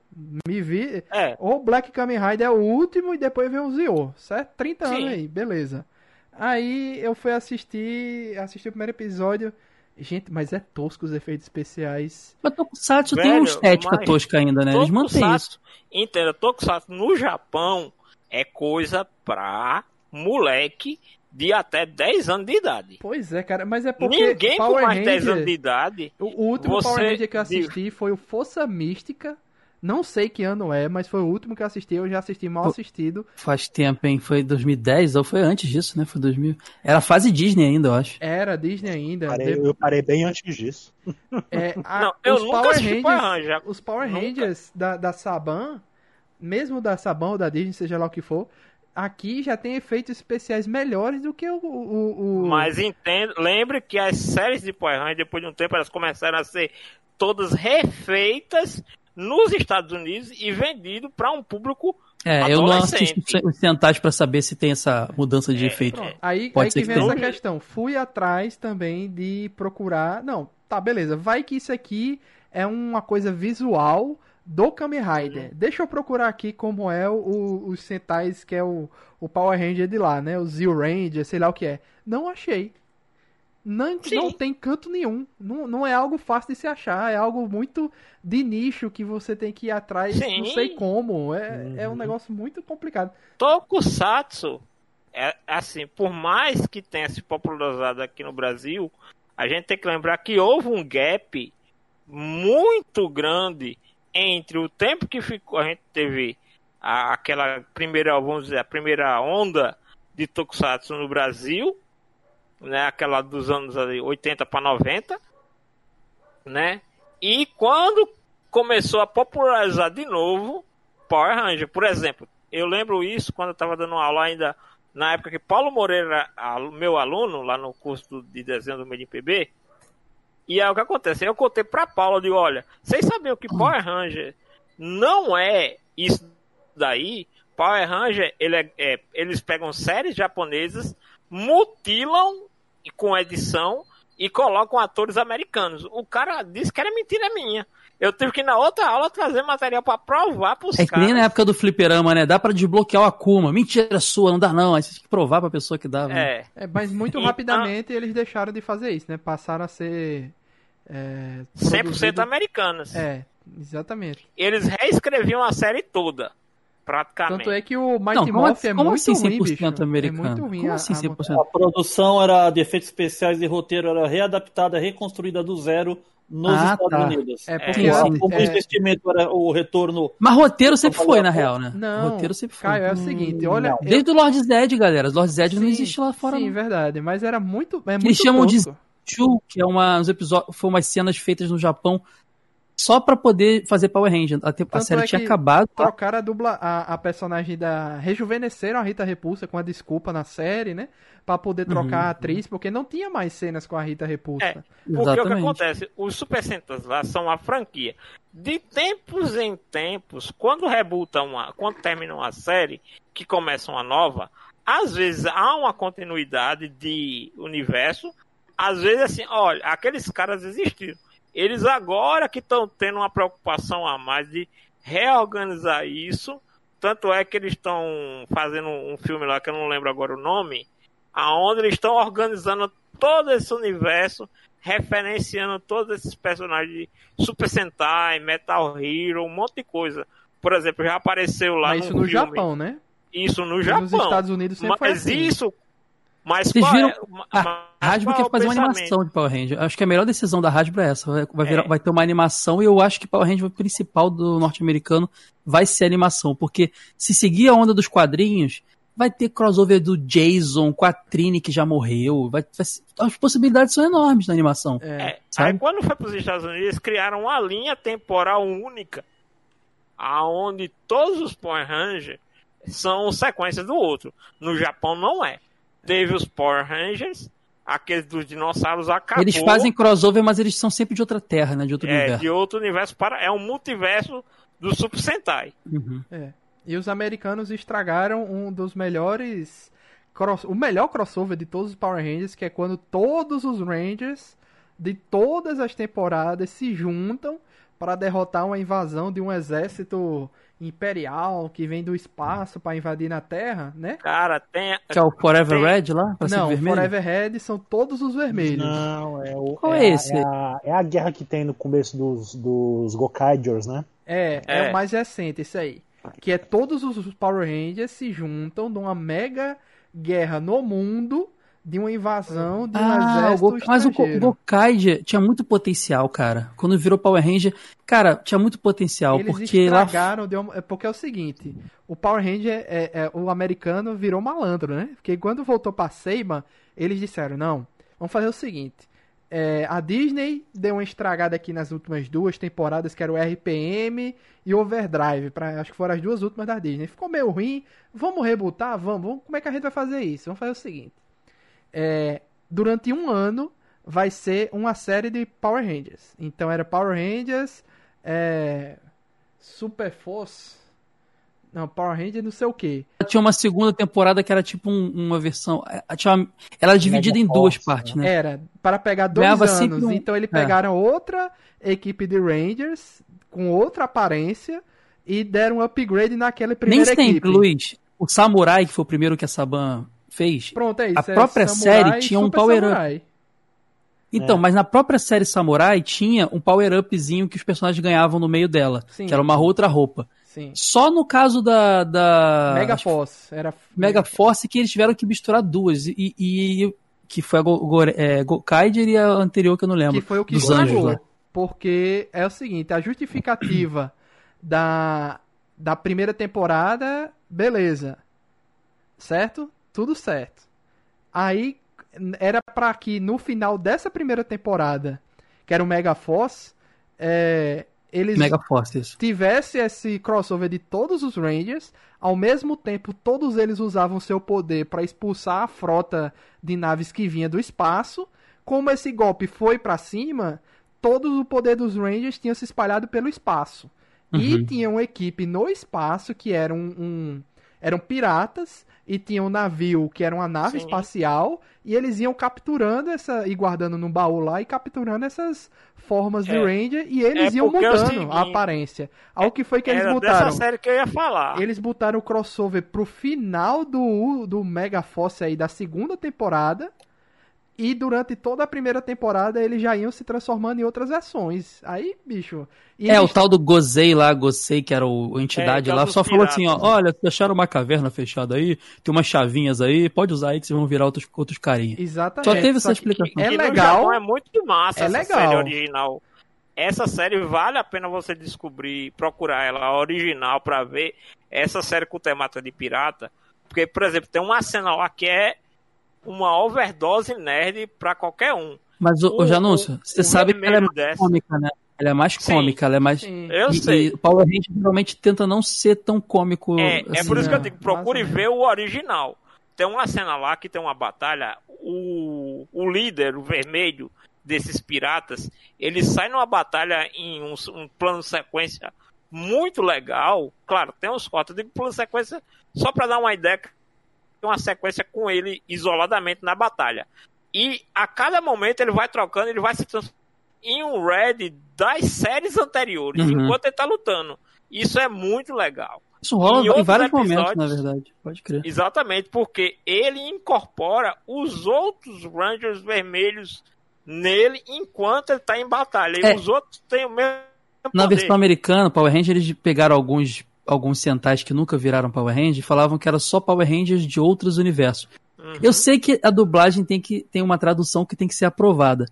Me vi. É, O Black Kamen Rider é o último e depois vem o Zio, certo? 30 Sim. anos aí, beleza. Aí eu fui assistir, assisti o primeiro episódio. Gente, mas é tosco os efeitos especiais. Mas Tokusatsu tem uma estética mas tosca ainda, né? Eles mantêm isso. Entenda, Tokusatsu no Japão é coisa pra moleque de até 10 anos de idade. Pois é, cara, mas é porque Ninguém com Power mais de 10 Ranger, anos de idade. o, o último você- Power Ranger que eu assisti foi o Força Mística. Não sei que ano é, mas foi o último que eu assisti. Eu já assisti mal assistido. Faz tempo, hein? Foi 2010 ou foi antes disso, né? Foi 2000. Era fase Disney ainda, eu acho. Era Disney ainda. Parei- De- eu parei bem antes disso. é, a- Não, eu os nunca Power assisti Power Rangers- Ranger. Os Power. Rangers da, da Saban, mesmo da Saban ou da Disney, seja lá o que for, aqui já tem efeitos especiais melhores do que o. o, o- Mas entenda, lembre que as séries de Power Rangers, depois de um tempo, elas começaram a ser todas refeitas nos Estados Unidos e vendido para um público É, eu não assisto os Sentais pra saber se tem essa mudança de efeito. Pronto, Aí, Pode aí ser que que vem essa tenha. questão. Fui atrás também de procurar. Não, tá, beleza. Vai que isso aqui é uma coisa visual do Kamen Rider. Deixa eu procurar aqui como é o, o- os Sentais, que é o, o Power Ranger de lá, né? O Zio Ranger, sei lá o que é. Não achei. Não, Sim. não tem canto nenhum. Não, não é algo fácil de se achar. É algo muito de nicho que você tem que ir atrás. Sim. Não sei como. É, é um Uhum. negócio muito complicado. Tokusatsu, é assim, por mais que tenha se popularizado aqui no Brasil, a gente tem que lembrar que houve um gap muito grande entre o tempo que ficou, a gente teve a- aquela primeira, vamos dizer, a primeira onda de Tokusatsu no Brasil, né, aquela dos anos ali, 80 para 90, né? E quando começou a popularizar de novo Power Ranger, por exemplo, eu lembro isso quando eu estava dando aula ainda na época que Paulo Moreira meu aluno lá no curso de desenho do MediPB. E aí o que acontece? Eu contei pra Paulo, digo, olha, vocês sabiam que Power Ranger não é isso daí? Power Ranger, ele é- é- eles pegam séries japonesas, mutilam e- com edição e colocam atores americanos. O cara disse que era mentira minha. Eu tive que ir na outra aula trazer material pra provar pros É que caras. nem na época do fliperama, né? Dá pra desbloquear o Akuma. Mentira sua, não dá não. Aí você tem que provar pra pessoa que dá. né? É. É, mas muito Então- rapidamente eles deixaram de fazer isso, né? Passaram a ser. É, 100% produzido- americanas. É, Exatamente. Eles reescreviam a série toda, praticamente. Tanto é que o Mighty Não, como, Morph é como muito assim ruim, 100% bicho. americano? É muito ruim. Como a- assim a- 100%? A produção era de efeitos especiais e roteiro era readaptada, reconstruída do zero nos Ah, Estados tá. Unidos. É porque Sim, O- sim. Como é- o investimento era o retorno. Mas roteiro sempre foi, na real, né? Não, roteiro sempre foi. Caio, é o seguinte, olha... não. eu- Desde o Lord Zed, galera. O Lord Zed não Sim, existe lá fora. Sim, não. verdade, mas era muito, é muito Eles chamam de tosco. Chu, que é uma, uns episódios, foi umas cenas feitas no Japão só pra poder fazer Power Ranger. A, a série é tinha acabado. Trocaram a dubla, a, a personagem da. Rejuvenesceram a Rita Repulsa com a desculpa na série, né? Pra poder trocar Uhum. a atriz, porque não tinha mais cenas com a Rita Repulsa. É. Porque o que Exatamente. acontece? Os Super Sentas lá são a franquia. De tempos em tempos, quando rebutam uma. Quando termina uma série, que começa uma nova, às vezes há uma continuidade de universo. Às vezes assim, olha, aqueles caras existiram. Eles agora que estão tendo uma preocupação a mais de reorganizar isso. Tanto é que eles estão fazendo um filme lá que eu não lembro agora o nome, aonde eles estão organizando todo esse universo, referenciando todos esses personagens de Super Sentai, Metal Hero, um monte de coisa. Por exemplo, já apareceu lá mas isso no filme. Japão, né? Isso no Nos Japão. Estados Unidos sempre foi Mas assim. isso. Mas Vocês qual viram é, ma- A Hasbro é quer o fazer uma animação de Power Ranger. Acho que a melhor decisão da Hasbro é essa. Vai, virar- É. vai ter uma animação e eu acho que Power Ranger principal do norte-americano vai ser animação. Porque se seguir a onda dos quadrinhos, vai ter crossover do Jason com a Trini que já morreu. Vai, vai as possibilidades são enormes na animação. É. É, Sabe? aí quando foi para os Estados Unidos, eles criaram uma linha temporal única, aonde todos os Power Rangers são sequências do outro. No Japão não é. Teve os Power Rangers, aqueles dos dinossauros acabou. Eles fazem crossover, mas eles são sempre de outra terra, né? De outro é, universo. de outro universo para é um multiverso do Super Sentai. Uhum. E os americanos estragaram um dos melhores. cross- O melhor crossover de todos os Power Rangers, que é quando todos os Rangers de todas as temporadas se juntam para derrotar uma invasão de um exército imperial que vem do espaço para invadir na Terra, né? Cara, tem Que é o Forever Tem- Red lá? Não? Forever Red são todos os vermelhos. Não, é o. Qual é, é a- esse? É a, é a guerra que tem no começo dos, dos Gokaijers, né? É, é, É. o mais recente, esse aí. Que é todos os Power Rangers se juntam numa mega guerra no mundo de uma invasão de um Ah, o exército Go... mas o. Gokaija tinha muito potencial, cara. Quando virou Power Ranger, cara, tinha muito potencial, Eles porque lá estragaram, deu- é porque é o seguinte, o Power Ranger, é, é- o americano virou malandro, né? Porque quando voltou pra Seiba, eles disseram, não, vamos fazer o seguinte, é, a Disney deu uma estragada aqui nas últimas duas temporadas, que era o RPM e Overdrive, pra, acho que foram as duas últimas da Disney. Ficou meio ruim, vamos rebutar? Vamos, vamos. Como é que a gente vai fazer isso? Vamos fazer o seguinte, é, durante um ano vai ser uma série de Power Rangers. Então era Power Rangers, é, Super Force, não, Power Ranger não sei o que. tinha uma segunda temporada que era tipo um- uma versão. é, tinha uma- ela era dividida em Mega duas Force, partes, né? Era para pegar dois Ganhava anos. um- Então eles é. pegaram outra equipe de Rangers com outra aparência e deram um upgrade naquela Nem primeira sempre, equipe. Luiz. O Samurai, que foi o primeiro que a Saban fez. Pronto, é isso. A é própria Samurai série tinha um power-up. Samurai. Então, É. mas na própria série Samurai tinha um power-upzinho que os personagens ganhavam no meio dela. Sim. Que era uma outra roupa. Sim. Só no caso da. da Mega Force. Era Mega Force que eles tiveram que misturar duas. E, e- que foi a Go, Go, é, Gokaiger e a anterior que eu não lembro. Que foi o que dos estragou. anjos lá. Porque é o seguinte, a justificativa da, da primeira temporada, beleza. Certo? Tudo certo. Aí era pra que no final dessa primeira temporada, que era o Mega Force, é, eles Mega Force, tivesse esse crossover de todos os Rangers, ao mesmo tempo todos eles usavam seu poder para expulsar a frota de naves que vinha do espaço. Como esse golpe foi para cima, todo o poder dos Rangers tinha se espalhado pelo espaço. E Uhum. tinha uma equipe no espaço que eram um, eram piratas e tinha um navio que era uma nave Sim. espacial e eles iam capturando essa e guardando no baú lá e capturando essas formas de É. Ranger e eles É iam é mudando a aparência. Ao que foi que eles Era botaram? dessa série que eu ia falar. Eles botaram o crossover pro final do, do Mega Force aí da segunda temporada. E durante toda a primeira temporada eles já iam se transformando em outras versões. Aí, bicho. e É, o eles- tal do Gozei lá, Gozei, que era o, a entidade É, lá, só falou assim, ó, piratas. olha, fecharam uma caverna fechada aí, tem umas chavinhas aí, pode usar aí que vocês vão virar outros, outros carinha. Exatamente. Só teve essa que explicação. É legal. É muito massa É essa legal. série original. Essa série vale a pena você descobrir, procurar ela original pra ver essa série com temática de pirata. Porque, por exemplo, tem uma cena lá que é uma overdose nerd pra qualquer um. Mas, o, O- Janúncio, você o sabe que ela é mais dessa. cômica, né? Ela é mais Sim. cômica, ela é mais... Sim. Eu e, sei. E Power Ranger geralmente tenta não ser tão cômico É, é assim, por isso que né? eu digo, procure né? ver o original. Tem uma cena lá que tem uma batalha, o, o líder, o vermelho desses piratas, ele sai numa batalha em um, um plano sequência muito legal. Claro, tem uns cortes, eu digo plano sequência só para dar uma ideia, que tem uma sequência com ele isoladamente na batalha. E a cada momento ele vai trocando, ele vai se transformando em um Red das séries anteriores, Uhum. enquanto ele tá lutando. Isso é muito legal. Isso rola Em em, vários momentos, na episódios- verdade. Pode crer. Exatamente, porque ele incorpora os outros Rangers vermelhos nele enquanto ele tá em batalha. E É. os outros têm o mesmo Na poder. versão americana, Power Ranger, eles pegaram alguns, alguns centais que nunca viraram Power Ranger e falavam que era só Power Rangers de outros universos. Uhum. Eu sei que a dublagem tem, que, tem uma tradução que tem que ser aprovada.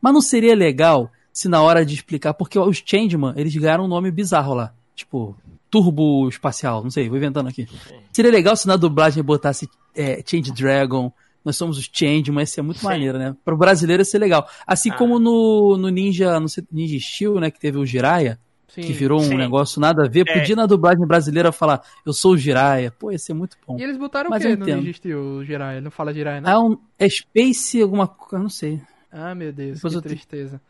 Mas não seria legal se na hora de explicar, porque os Changeman, eles ganharam um nome bizarro lá. Tipo, Turbo Espacial, não sei, vou inventando aqui. Seria legal se na dublagem botasse é, Change Dragon, nós somos os Changeman, ia ser muito Sim. maneiro, né? Para o brasileiro ia ser legal. Assim Ah. como no, no Ninja, no Ninja Steel, né, que teve o Jiraiya, Sim. que virou um Sim. negócio nada a ver, É. podia na dublagem brasileira falar, eu sou o Jiraiya. Pô, ia ser muito bom. E eles botaram Mas o quê. Ninja Steel, o Jiraiya? Não fala Jiraiya, não? Ah, um, é Space alguma coisa, eu não sei. Ah, meu Deus, Depois que eu te- tristeza.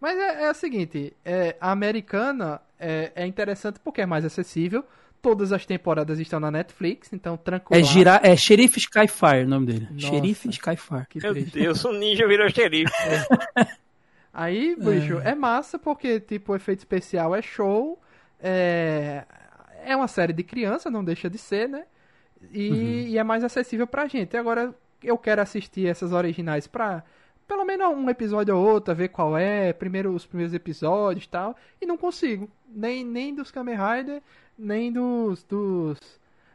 Mas é, é o seguinte, é, a americana é, é interessante porque é mais acessível. Todas as temporadas estão na Netflix, então tranquilo. É, gira, é Sheriff Skyfire o nome dele. Nossa. Xerife Skyfire. Meu. Deus, o ninja virou xerife. Aí, bicho, é. massa porque, tipo, o efeito especial é show. É, é uma série de criança, não deixa de ser, né? E, Uhum. e é mais acessível pra gente. Agora, eu quero assistir essas originais pra pelo menos um episódio ou outro, ver qual é, primeiro os primeiros episódios e tal. E não consigo. Nem, nem dos Kamen Rider, nem dos, dos,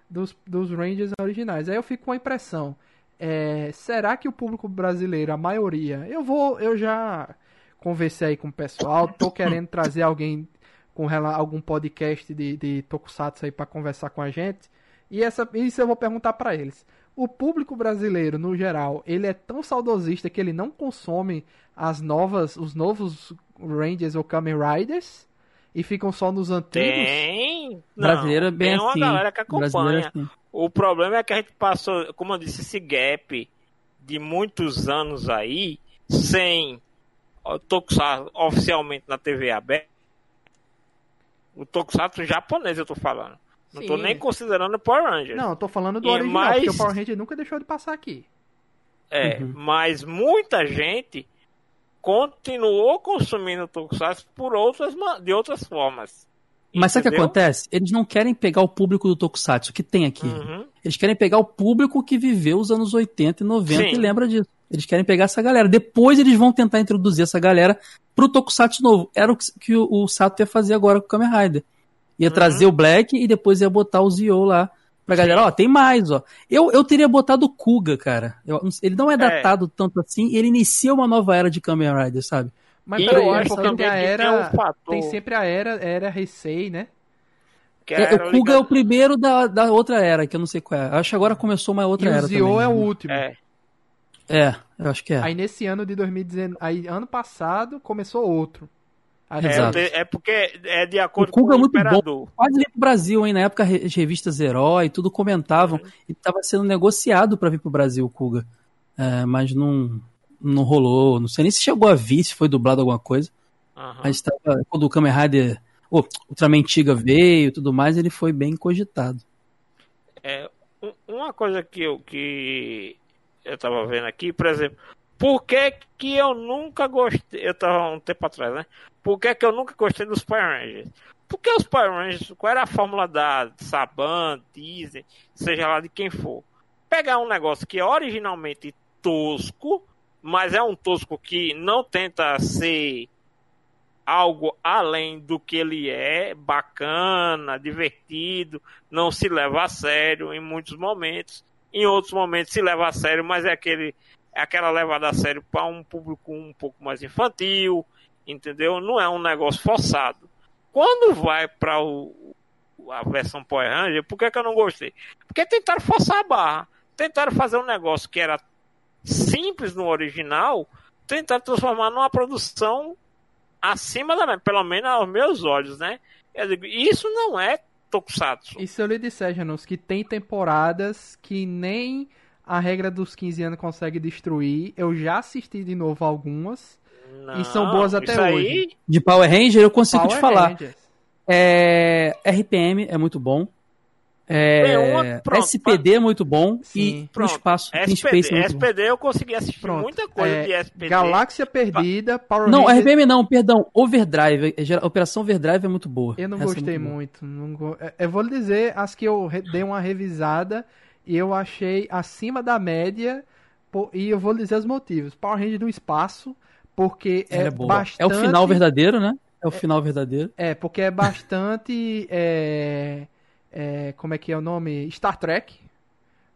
dos, dos Rangers originais. Aí eu fico com a impressão. é, será que o público brasileiro, a maioria, eu vou, eu já conversei aí com o pessoal, tô querendo trazer alguém com algum podcast de, de Tokusatsu aí pra conversar com a gente. E essa, isso eu vou perguntar pra eles. O público brasileiro, no geral, ele é tão saudosista que ele não consome as novas, os novos Rangers ou Kamen Riders e ficam só nos antigos? Tem. Não, Brasileiro é bem tem uma assim. galera que é acompanha. assim. O problema é que a gente passou, como eu disse, esse gap de muitos anos aí, sem Tokusatsu oficialmente na TV aberta. O Tokusatsu japonês eu tô falando. Não tô Sim. nem considerando o Power Rangers. Não, eu tô falando do E original, mais- porque o Power Ranger nunca deixou de passar aqui. É, Uhum. mas muita gente continuou consumindo o Tokusatsu por outras, de outras formas. Mas sabe o que acontece? Eles não querem pegar o público do Tokusatsu que tem aqui. Uhum. Eles querem pegar o público que viveu os anos 80 e 90 Sim. e lembra disso. Eles querem pegar essa galera. Depois eles vão tentar introduzir essa galera pro Tokusatsu novo. Era o que, que o, o Sato ia fazer agora com o Kamen Rider. Ia Uhum. trazer o Black e depois ia botar o Zio lá pra galera. Ó, tem mais, ó. Eu, eu teria botado o Kuga, cara. Eu ele não é, datado tanto assim e ele inicia uma nova era de Kamen Rider, sabe? Mas peraí, eu é acho também tem a que tem era. um fator Tem sempre a era, era Heisei, né? que É, o Kuga é o primeiro da, da outra era, que eu não sei qual é. Acho que agora começou uma outra e era o Zio também. é o último. É, É, eu acho que é. Aí nesse ano de 2019, aí ano passado começou outro. É, Exato. é porque é de acordo O Kuga com é o muito bom. Imperador. quase veio pro Brasil, hein? Na época as revistas Herói, tudo comentavam. E tava sendo negociado para vir pro Brasil o Kuga. É, mas não, não rolou. Não sei nem se chegou a vir, se foi dublado alguma coisa. Aham. Mas tava, quando o Kamen Rider, o Ultraman Tiga veio e tudo mais, ele foi bem cogitado. É, um- uma coisa que eu, que eu tava vendo aqui, por exemplo, por que, que eu nunca gostei, eu tava um tempo atrás, né? Por que, que eu nunca gostei dos Power Rangers? Porque os Power Rangers, qual era a fórmula da Saban, Disney, seja lá de quem for? Pegar um negócio que é originalmente tosco mas é um tosco que não tenta ser algo além do que ele é, bacana, divertido, não se leva a sério em muitos momentos. Em outros momentos se leva a sério, mas é aquele é aquela levada a sério para um público um pouco mais infantil, entendeu? Não é um negócio forçado. Quando vai para o a versão Power Ranger, por que, que eu não gostei? Porque tentaram forçar a barra. Tentaram fazer um negócio que era simples no original, tentaram transformar numa produção acima da pelo menos aos meus olhos, né? Eu digo, isso não é Tokusatsu. E se eu lhe disser, Janus, que tem temporadas que nem a regra dos 15 anos consegue destruir, eu já assisti de novo algumas Não, e são boas até hoje. Aí, De Power Ranger eu consigo Power te falar. Rangers. É, RPM é muito bom. É, Tem uma- pronto, SPD é muito bom. Sim. E no Pronto, espaço, SPD, Space é muito bom. SPD eu consegui assistir Pronto. muita coisa É, de SPD. Galáxia Perdida, Power Não, Rangers... RPM não, perdão. Overdrive. é, Operação Overdrive é muito boa. Eu não Essa é gostei boa. muito. não go- é, Eu vou lhe dizer as que eu re- dei uma revisada e eu achei acima da média. E eu vou lhe dizer os motivos. Power Rangers no espaço, porque Ela é, é boa. bastante. É o final verdadeiro, né? É o final verdadeiro. É, porque é bastante. É, é, como é que é o nome? Star Trek.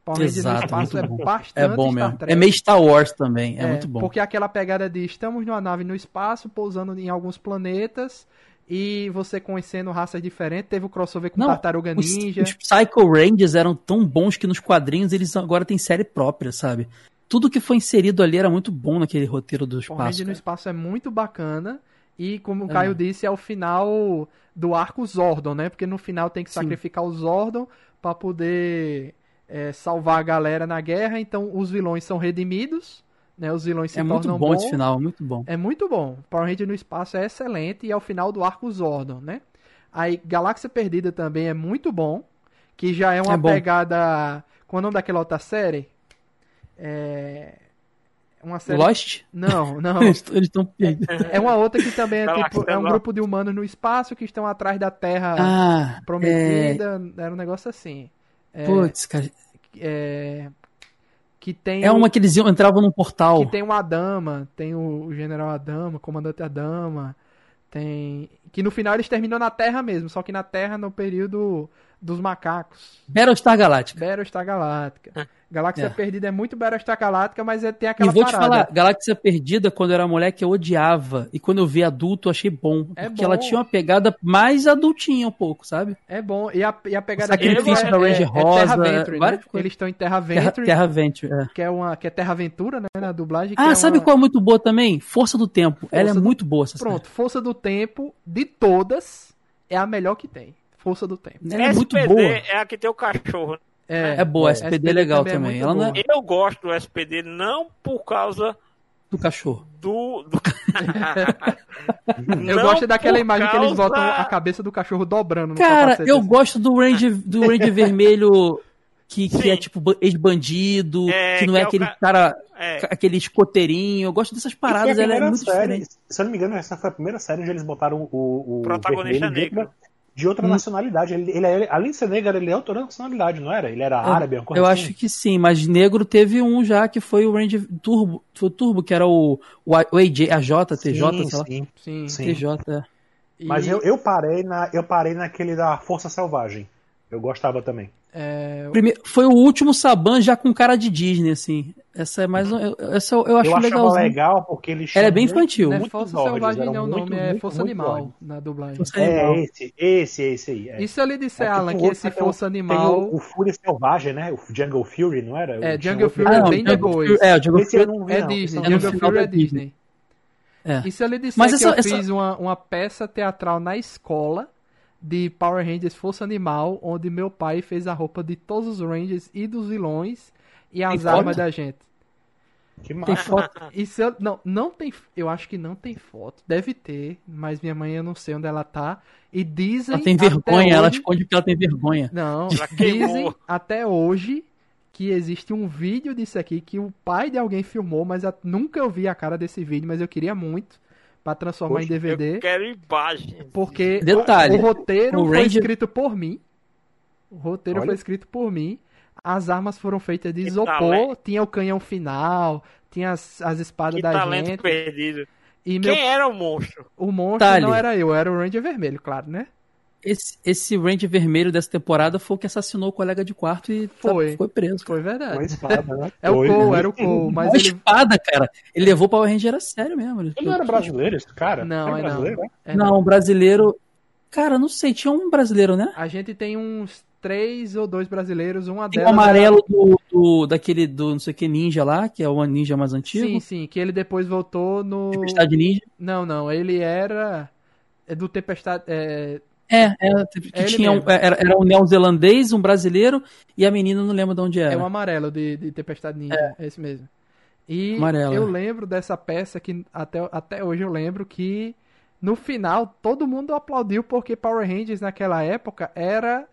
Power Rangers Exato, espaço é bom. bastante É bom Star mesmo. Trek. É meio Star Wars também. É, muito bom. Porque aquela pegada de estamos numa nave no espaço, pousando em alguns planetas, e você conhecendo raças diferentes. Teve o crossover com Não, Tartaruga Ninja. os Psycho Rangers eram tão bons que nos quadrinhos eles agora têm série própria, sabe? Tudo que foi inserido ali era muito bom naquele roteiro do Power espaço. Ranger no espaço é muito bacana. E como o É. Caio disse, é o final do arco Zordon, né? Porque no final tem que Sim. sacrificar o Zordon pra poder é, salvar a galera na guerra. Então os vilões são redimidos, né? Os vilões se É muito tornam bom bons. esse final, muito bom. É muito bom. Power Ranger no espaço é excelente e é o final do arco Zordon, né? Aí Galáxia Perdida também é muito bom, que já é uma É bom. pegada. Qual é o nome daquela outra série? É. Uma série. Lost? Não, não. Eles estão perdidos. É uma outra que também é Galáxia tipo. É um grupo de humanos no espaço que estão atrás da Terra Ah, é... prometida. Era um negócio assim. É, Putz, cara. é, que tem. É o- uma que eles entravam num portal. que tem uma Adama, tem o, o General Adama, o Comandante Adama, tem. Que no final eles terminam na Terra mesmo, só que na Terra no período dos macacos. Battlestar Galactica. Battlestar Galáctica. Galáxia É. Perdida é muito Battlestar Galáctica, mas é, tem E aquela vou te parada. falar, Galáxia Perdida, quando eu era moleque, eu odiava. E quando eu vi adulto, eu achei bom. É porque bom. ela tinha uma pegada mais adultinha um pouco, sabe? É bom. E a, e a pegada sacrifício deles da Ranger Rosa, Terra Venture, várias né? Eles estão em Terra Terra, Venture, Terra Venture. é. que é uma que é Terra Aventura, né, na dublagem. Ah, é sabe uma... qual é muito boa também? Força do Tempo. Ela é do- muito boa essa Pronto, Força do Tempo, de todas, é a melhor que tem. Força do Tempo. Ela é muito SPD boa. é a que tem o cachorro. É, É boa, é, SPD é legal também é também. muito Ela não é. Eu gosto do SPD não por causa do cachorro. do. do... Eu gosto daquela imagem que eles causa- botam a cabeça do cachorro dobrando no Cara, eu assim. gosto do Ranger, do Ranger Vermelho que, que é tipo ba- ex-bandido, É, que não que é, é aquele ca- cara, É. aquele escoteirinho. Eu gosto dessas paradas, foi a ela é muito série, diferente. Se eu não me engano, essa foi a primeira série onde eles botaram o, o Protagonista negro. De outra Hum. nacionalidade. Ele, ele é- além de ser negro, ele é outra nacionalidade, não era? Ele era árabe, uma coisa Eu assim. acho que sim, mas negro teve um já que foi o Ranger Turbo, foi o Turbo, que era o, o, A- o AJ, AJ, TJ, sim, sei lá. sim. Sim. Sim. TJ, é. E, Mas eu, eu parei na eu parei naquele da Força Selvagem. Eu gostava também. É, Primeiro, foi o último Saban já com cara de Disney, assim. Essa é mais um, eu- essa eu, eu acho eu legalzinho. legal porque eles Ela é bem infantil. não é muito Força Selvagem, não. O muito, nome é muito, Força muito Animal jovens. na dublagem. Animal. É esse, esse, esse aí. É. E se eu lhe disser, É que Alan, tem que esse Força Tem Animal. o, o Fúria Selvagem, né? O Jungle Fury, não era? É, Jungle Fury é não, bem Jungle depois. Fury- É, o Jungle Fury não vi, É. Disney, é Jungle Fury é Disney. É. E se eu lhe disser Mas que essa- eu essa- fiz uma, uma peça teatral na escola de Power Rangers Força Animal, onde meu pai fez a roupa de todos os Rangers e dos vilões e as armas da gente. Que Tem massa. foto. Se eu, não, não tem, eu acho que não tem foto. Deve ter, mas minha mãe eu não sei onde ela tá. E dizem Ela tem vergonha, ela hoje- esconde porque ela tem vergonha. Não, Ela dizem até hoje que existe um vídeo disso aqui que o pai de alguém filmou, mas a- nunca eu vi a cara desse vídeo, mas eu queria muito pra transformar Poxa, em DVD. Eu quero imagens. Porque Detalhe, o roteiro o foi Ranger- escrito por mim. O roteiro Olha. foi escrito por mim. As armas foram feitas de Que isopor, talento. tinha o canhão final, tinha as, as espadas Que da talento gente. perdido. E meu, Quem era o monstro? o monstro Detalhe. não era eu, era o Ranger Vermelho, claro, né? Esse, esse Ranger vermelho dessa temporada foi o que assassinou o colega de quarto e tá- Foi. foi preso. Foi Uma verdade. espada, né? É o Foi, Cole, né? era o Cole, mas Uma ele. espada, cara. Ele levou o Power Ranger a sério mesmo. Ele, Ele não era brasileiro, esse cara? Não, era é não. brasileiro, né? É, Não, brasileiro. Cara, não sei, tinha um brasileiro, né? A gente tem uns três ou dois brasileiros, uma Tem o amarelo do, do- daquele do não sei o que ninja lá, que é o ninja mais antigo. Sim, sim, que ele depois voltou no. Tempestade Ninja. Não, não, ele era. É do Tempestade. É... É, é, que É tinha um, mesmo. era, era um neozelandês, um brasileiro e a menina não lembro de onde era. É o amarelo de, de Tempestade Ninja, é. esse mesmo. E Amarelo, eu é. lembro dessa peça que até, até hoje eu lembro que no final todo mundo aplaudiu porque Power Rangers naquela época era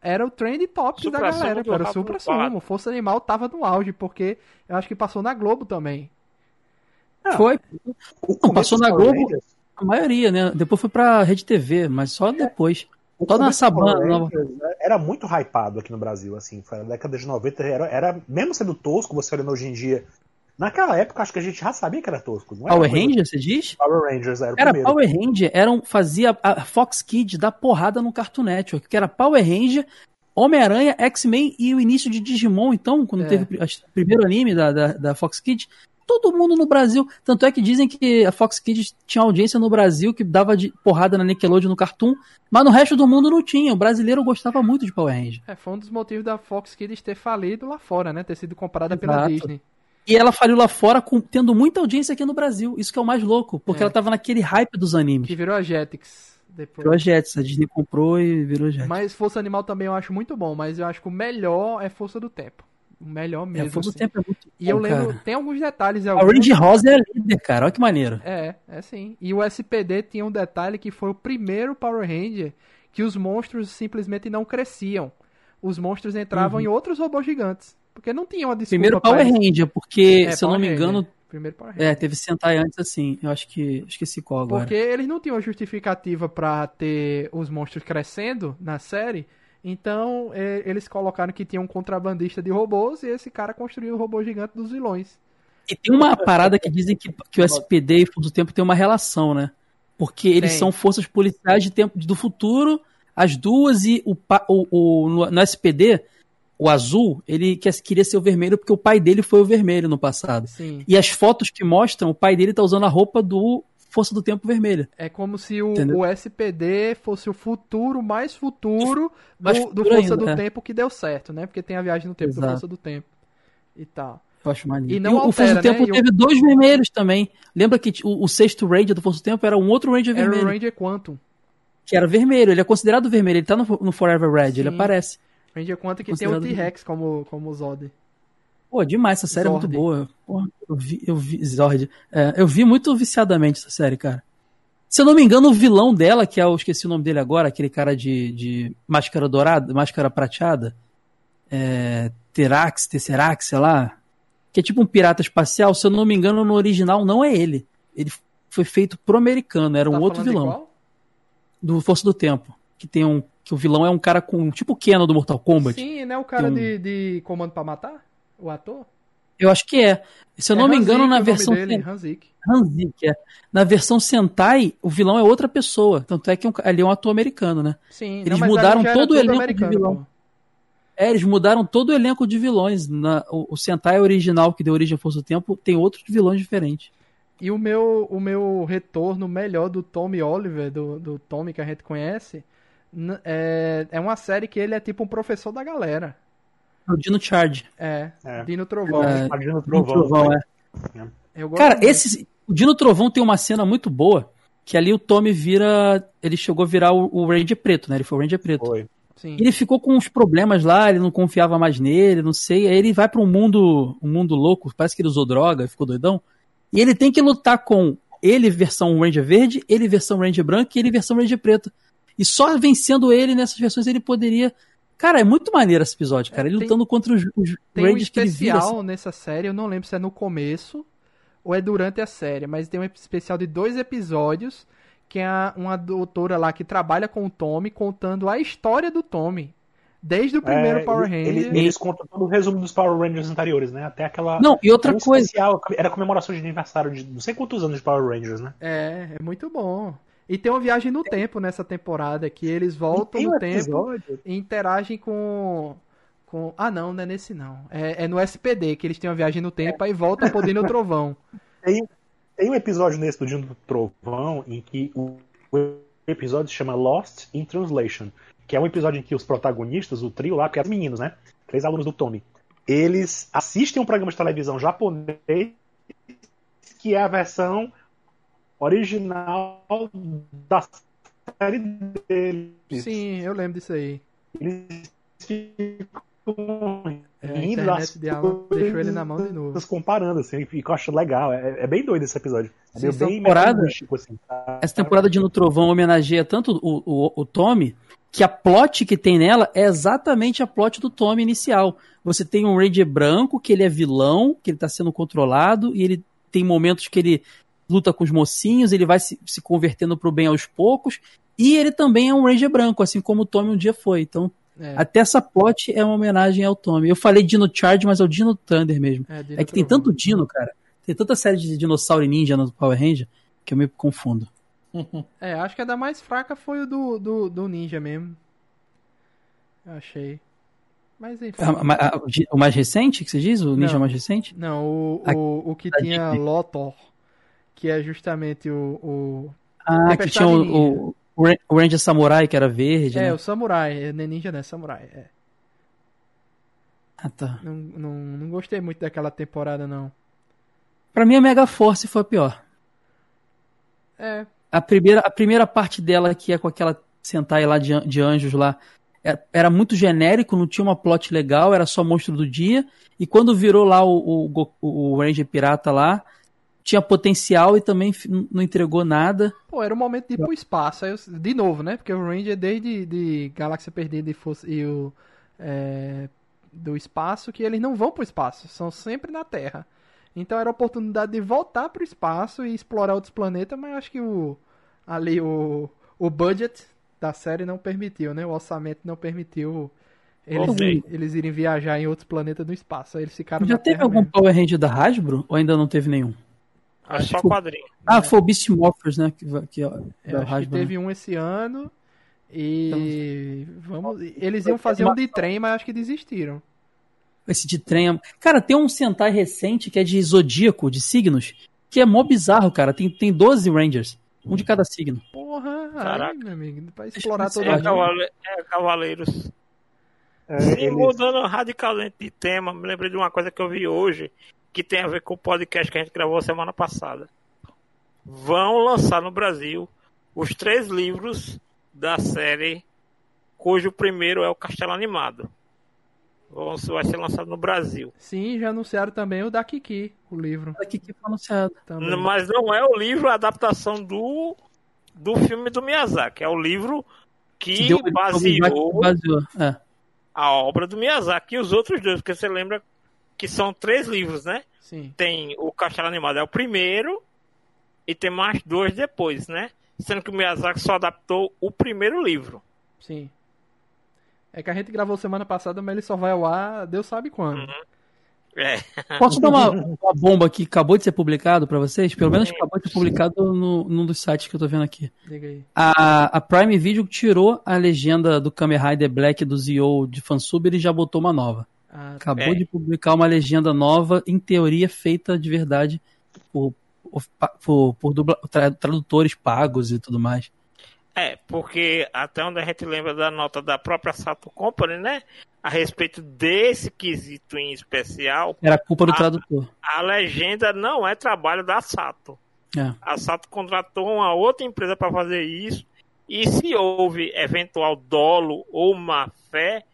era o trend top da galera, era o supra sumo. Força Animal tava no auge porque eu acho que passou na Globo também. Foi, O Não, passou na Globo. Rangers- a maioria, né? Depois foi pra Rede TV, mas só depois. o Só na Sabana, nova. Rangers, né, Era muito hypado aqui no Brasil, assim. Foi na década de 90. Era, era, mesmo sendo tosco, você olhando hoje em dia. Naquela época, acho que a gente já sabia que era tosco. Não era Power uma coisa- Ranger, você diz? Power Rangers era o Era primeiro. Power Ranger, era um, fazia a Fox Kids dar porrada no Cartoon Network, que era Power Ranger, Homem-Aranha, X-Men e o início de Digimon, então, quando É. teve o primeiro anime da, da, da Fox Kids, todo mundo no Brasil. Tanto é que dizem que a Fox Kids tinha audiência no Brasil que dava de porrada na Nickelodeon no Cartoon, mas no resto do mundo não tinha. O brasileiro gostava muito de Power Ranger. É, foi um dos motivos da Fox Kids ter falido lá fora, né? Ter sido comprada pela Exato. Disney. E ela faliu lá fora com- tendo muita audiência aqui no Brasil. Isso que é o mais louco, porque É. ela tava naquele hype dos animes. Que virou a Jetix depois. Virou a Jets, a Disney comprou e virou a Jets. Mas Força Animal também eu acho muito bom, mas eu acho que o melhor é Força do Tempo. O melhor É, mesmo. Força do assim. Tempo é muito E eu lembro, cara. tem alguns detalhes. A alguns- Orange Rosa é líder, cara. Olha que maneiro. É, é sim. E o SPD tinha um detalhe que foi o primeiro Power Ranger que os monstros simplesmente não cresciam. Os monstros entravam em outros robôs gigantes. Porque não tinha uma desculpa Uhum. Primeiro Power Ranger, porque, É, se eu não Power me Ranger. engano, Primeiro Power Ranger. é, teve Sentai antes assim. Eu acho que. Esqueci qual agora. Porque eles não tinham justificativa pra ter os monstros crescendo na série. Então, é, eles colocaram que tinha um contrabandista de robôs e esse cara construiu o robô gigante dos vilões. E tem uma parada que dizem que, que o SPD e Fundo do Tempo tem uma relação, né? Porque eles Tem. são forças policiais de tempo do futuro, as duas, e o, o, o- no, no SPD, o azul, ele quer- queria ser o vermelho porque o pai dele foi o vermelho no passado. Sim. E as fotos que mostram, o pai dele tá usando a roupa do Força do Tempo Vermelha. É como se o, o SPD fosse o futuro mais futuro Mais do, do Força ainda, do é. Tempo que deu certo, né? Porque tem a viagem no tempo do Exato. Força do Tempo. E tal. Eu acho maneiro. E não o, o altera, Força do Tempo né? E o- teve dois vermelhos também. Lembra que o, o sexto Ranger do Força do Tempo era um outro Ranger Era vermelho. o Ranger Quantum. Que era vermelho. Ele é considerado vermelho. Ele tá no, no Forever Red. Ele Sim. aparece. Ranger Quantum que tem o T-Rex como, como Zod. Pô, demais. Essa série Zord. é muito boa. Porra, eu vi, eu vi, Zord. É, eu vi muito viciadamente essa série, cara. Se eu não me engano, o vilão dela, que é, eu esqueci o nome dele agora, aquele cara de, de máscara dourada, máscara prateada, é, Terax, Tesserax, sei lá, que é tipo um pirata espacial, se eu não me engano, no original não é ele. Ele foi feito pro americano, era um Tá outro falando de vilão. Do Força do Tempo. Que tem um. Que o vilão é um cara com. Tipo o Keanu do Mortal Kombat. Sim, não é o cara um- de, de Comando pra Matar? O ator? Eu acho que é. Se eu É não me engano, Hanzik na versão. dele, Hanzik. Hanzik, é. Na versão Sentai, o vilão é outra pessoa. Tanto é que ali é um ator americano, né? Sim, Eles ali mudaram todo o elenco de vilão. pô. É, eles mudaram todo o elenco de vilões. Na, o, o Sentai original, que deu origem à Força do Tempo, tem outros vilões diferentes. E o meu, o meu retorno melhor do Tommy Oliver, do, do Tommy que a gente conhece, é, é uma série que ele é tipo um professor da galera. É O Dino Charge. É, É. Dino Trovão. É, Imagina o Dino trovão. Trovão, é. Gosto Cara, esse. O Dino Trovão tem uma cena muito boa. Que ali o Tommy vira. Ele chegou a virar o, o Ranger Preto, né? Ele foi o Ranger Preto. Foi. Sim. Ele ficou com uns problemas lá, ele não confiava mais nele, não sei. Aí ele vai pra um mundo, um mundo louco, parece que ele usou droga, ficou doidão. E ele tem que lutar com ele versão Ranger verde, ele versão Ranger branco e ele versão Ranger preto. E só vencendo ele nessas versões ele poderia. Cara, é muito maneiro esse episódio, cara. Ele Tem- lutando contra os, os Tem um Rangers que ele vira. especial assim. nessa série, eu não lembro se é no começo ou é durante a série, mas tem um especial de dois episódios que é uma doutora lá que trabalha com o Tommy contando a história do Tommy. Desde o primeiro É, Power eles- Ranger. Eles, eles contam todo o resumo dos Power Rangers anteriores, né? Até aquela. Não, e outra um coisa. especial, era comemoração de aniversário de não sei quantos anos de Power Rangers, né? É, é muito bom. E tem uma viagem no tempo nessa temporada, que eles voltam Tem um no tempo episódio- e interagem com. com... Ah, não, não é nesse não. É, é no SPD, que eles têm uma viagem no tempo aí voltam podendo o trovão. Tem, tem um episódio nesse do Dino do Trovão em que o, o episódio se chama Lost in Translation, que é um episódio em que os protagonistas, o trio lá, que é os meninos, né? Três alunos do Tommy, eles assistem um programa de televisão japonês que é a versão original da série deles. Sim, eu lembro disso aí. Eles ficam É, a rindo internet das de Alan deixou ele na mão de novo. comparando, assim, e que eu acho legal. É, é bem doido esse episódio. É Sim, bem temporada- metalinguístico, assim. Essa temporada de No Trovão homenageia tanto o, o, o Tommy, que a plot que tem nela é exatamente a plot do Tommy inicial. Você tem um Ranger branco, que ele é vilão, que ele tá sendo controlado, e ele tem momentos que ele luta com os mocinhos, ele vai se, se convertendo pro bem aos poucos, e ele também é um Ranger branco, assim como o Tommy um dia foi. Então, É, até essa plot é uma homenagem ao Tommy. Eu falei Dino Charge, mas é o Dino Thunder mesmo. é, Dino É que tem tanto Dino, cara. Tem tanta série de dinossauro e ninja no Power Ranger que eu me confundo. É, acho que a da mais fraca foi o do, do, do Ninja mesmo. Eu achei. Mas enfim. A- a- a- o mais recente que você diz? O ninja Não. mais recente? Não, o, o, o que tinha. Lothor, que é justamente o. o Ah, que tinha o, o, o Ran- o Ranger Samurai, que era verde, é, né? o Samurai. Não é Ninja, né? Samurai. É. Ah, tá. Não, não, não gostei muito daquela temporada, não. Pra mim, a Mega Force foi a pior. É, A primeira, a primeira parte dela, que é com aquela Sentai lá de, de anjos lá, é- era muito genérico, não tinha uma plot legal, era só monstro do dia. E quando virou lá o, o, o Ranger Pirata lá, tinha potencial e também não entregou nada. pô, era o momento de ir pro espaço. Aí eu- de novo, né? Porque o Ranger, desde de Galáxia Perdida e, Força- e o. é, do espaço, que eles não vão pro espaço, são sempre na Terra. Então era a oportunidade de voltar pro espaço e explorar outros planetas, mas eu acho que o. Ali o. O budget da série não permitiu, né? O orçamento não permitiu eles, eles irem viajar em outros planetas no espaço. Aí eles ficaram Já na teve Terra algum mesmo. Power Ranger da Hasbro? Ou ainda não teve nenhum? Acho só que- quadrinho. Ah, foi o Beast Morphers, né? Que, que, Eu da acho que né? teve um esse ano. E Então, vamos, eles iam fazer um de trem, mas acho que desistiram. Esse de trem. Cara, tem um Sentai recente que é de zodíaco, de signos, que é mó bizarro, cara. Tem, tem 12 Rangers, um de cada signo. Porra, Caraca. aí, meu amigo, pra explorar todo É, cavale- é Cavaleiros. É, Sim, eles- mudando radicalmente de tema, me lembrei de uma coisa que eu vi hoje, que tem a ver com o podcast que a gente gravou semana passada. Vão lançar no Brasil os três livros da série, cujo primeiro é o Castelo Animado. Vão- Vai ser lançado no Brasil. Sim, já anunciaram também o da Kiki, o livro. Aqui que foi anunciado. Também. Mas não é o livro a adaptação do, do filme do Miyazaki, é o livro que deu- baseou baseou. É. a obra do Miyazaki e os outros dois, porque você lembra que são três livros, né? Sim. Tem o Castelo Animado, é o primeiro, e tem mais dois depois, né? Sendo que o Miyazaki só adaptou o primeiro livro. Sim. É que a gente gravou semana passada, mas ele só vai ao ar, Deus sabe quando. É, Posso dar uma, uma bomba que acabou de ser publicado pra vocês? Pelo menos acabou de ser publicado no, num dos sites que eu tô vendo aqui. A, a Prime Video tirou a legenda do Kamen Rider Black do Zio de fansub e já botou uma nova. Acabou É. de publicar uma legenda nova, em teoria feita de verdade por, por, por dubla- tra- tradutores pagos e tudo mais. é, porque até onde a gente lembra da nota da própria Sato Company, né? A respeito desse quesito em especial, Era culpa do Ah. tradutor. a legenda não é trabalho da Sato. É. A Sato contratou uma outra empresa para fazer isso. E se houve eventual dolo ou má fé,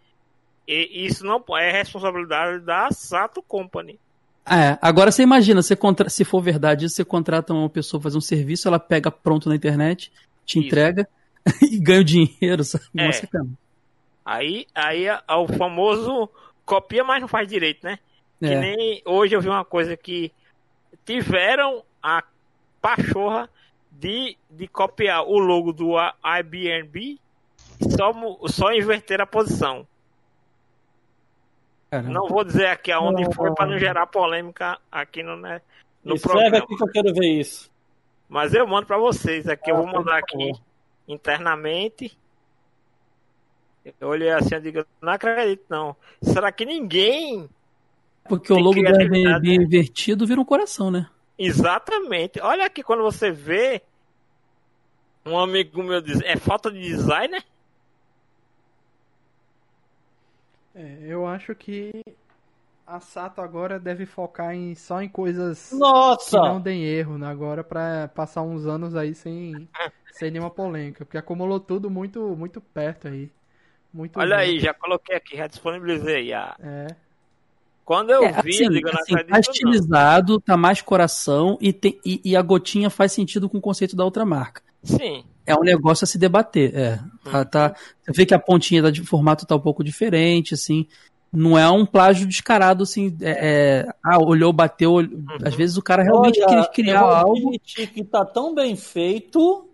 e isso não é responsabilidade da Sato Company. É, agora você imagina, você contra... se for verdade você contrata uma pessoa fazer um serviço, ela pega pronto na internet, te Isso. entrega e ganha o dinheiro, sabe? É. Aí, aí é o famoso copia, mas não faz direito, né? Que É. nem hoje eu vi uma coisa que tiveram a pachorra de, de copiar o logo do Airbnb e só, só inverter a posição. Caramba. Não vou dizer aqui aonde Não, foi para não gerar polêmica aqui no, né, no Escreve programa. aqui que eu quero ver isso. Mas eu mando para vocês aqui. eu vou Ah, mandar por aqui internamente. Eu olhei assim e digo, não acredito não. Será que ninguém Porque o logo criatividade, Airbnb né? invertido vira um coração, né? Exatamente. Olha aqui quando você vê um amigo meu diz, é falta de design, né? É, eu acho que a Sato agora deve focar em, só em coisas que Nossa! não deem erro, né? Agora pra passar uns anos aí sem, sem nenhuma polêmica. Porque acumulou tudo muito, muito perto aí. Muito Olha aí, já coloquei aqui, já disponibilizei. A... É. Quando eu É, vi, assim, eu digo, assim, tá estilizado, tá mais coração e, tem, e, e a gotinha faz sentido com o conceito da outra marca. Sim. É um negócio a se debater. É, tá, tá- você vê que a pontinha tá de formato tá um pouco diferente, assim. Não é um plágio descarado, assim. é- é, ah, olhou, bateu. olhou- Às vezes o cara realmente Olha, queria criar eu vou algo. admitir que tá tão bem feito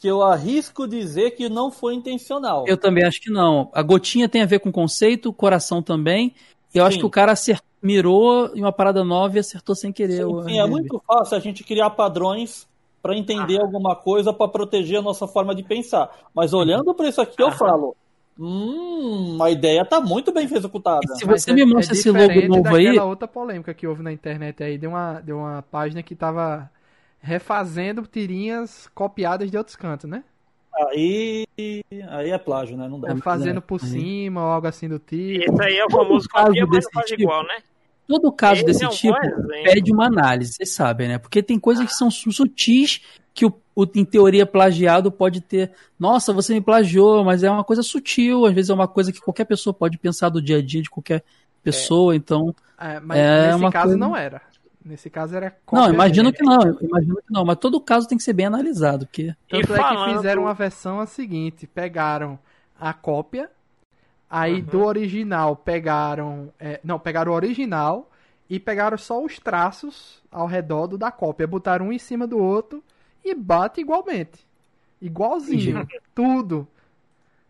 que eu arrisco dizer que não foi intencional. Eu também acho que não. A gotinha tem a ver com conceito, o coração também. Eu acho Sim. que o cara acertou, mirou em uma parada nova e acertou sem querer. Sim, sim, é muito fácil a gente criar padrões para entender alguma coisa, para proteger a nossa forma de pensar. Mas olhando para isso aqui, eu falo, hum, a ideia tá muito bem executada. E se Mas você me mostra esse logo novo aí, outra polêmica que houve na internet aí. Deu uma, deu uma página que tava refazendo tirinhas copiadas de outros cantos, né? Aí, aí é plágio, né? Não dá. É, Fazendo por aí. cima ou algo assim do tipo. Esse aí é o famoso copia, mas desse não faz tipo, igual, né? Todo caso Esse desse é um tipo pede uma análise, vocês sabem, né? Porque tem coisas que são su- sutis que o, o- em teoria plagiado pode ter. Nossa, você me plagiou, mas é uma coisa sutil, às vezes é uma coisa que qualquer pessoa pode pensar do dia a dia de qualquer pessoa, então. É, mas É nesse uma caso coisa- não era. Nesse caso era Não, imagino que não, imagino que não, mas todo caso tem que ser bem analisado, porque. Tanto E é que falando- fizeram uma versão a seguinte: pegaram a cópia, aí do original pegaram. é, não, pegaram o original e pegaram só os traços ao redor do da cópia. Botaram um em cima do outro e bate igualmente. Igualzinho. tudo.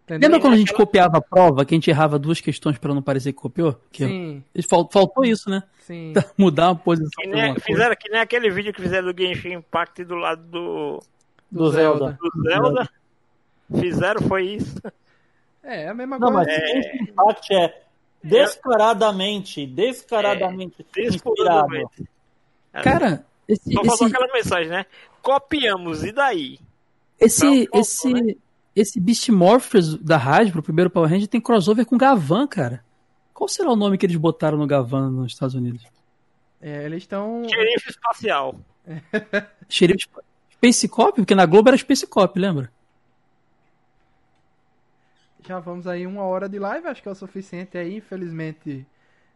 Entendeu? Lembra quando a gente copiava a prova, que a gente errava duas questões pra não parecer que copiou? Que Sim, fal- faltou isso, né? sim. Mudar uma posição. Que nem, uma coisa. fizeram que nem aquele vídeo que fizeram do Genshin Impact do lado do, Do Zelda. do Zelda. Fizeram, foi isso. É, a mesma Não, coisa. mas Genshin Impact é descaradamente, descaradamente inspirado. Descuradamente. Cara, esse, Só esse, aquela mensagem, né? Copiamos, e daí? esse, Então, esse, né? esse Beast Morphers da Hasbro, o primeiro Power Ranger, tem crossover com Gavan, cara. Qual será o nome que eles botaram no Gavan nos Estados Unidos? É, eles estão. Xerife espacial. Xerife Sp- Space Cop? Porque na Globo era Space Cop, lembra? Já vamos aí uma hora de live, acho que é o suficiente aí. Infelizmente,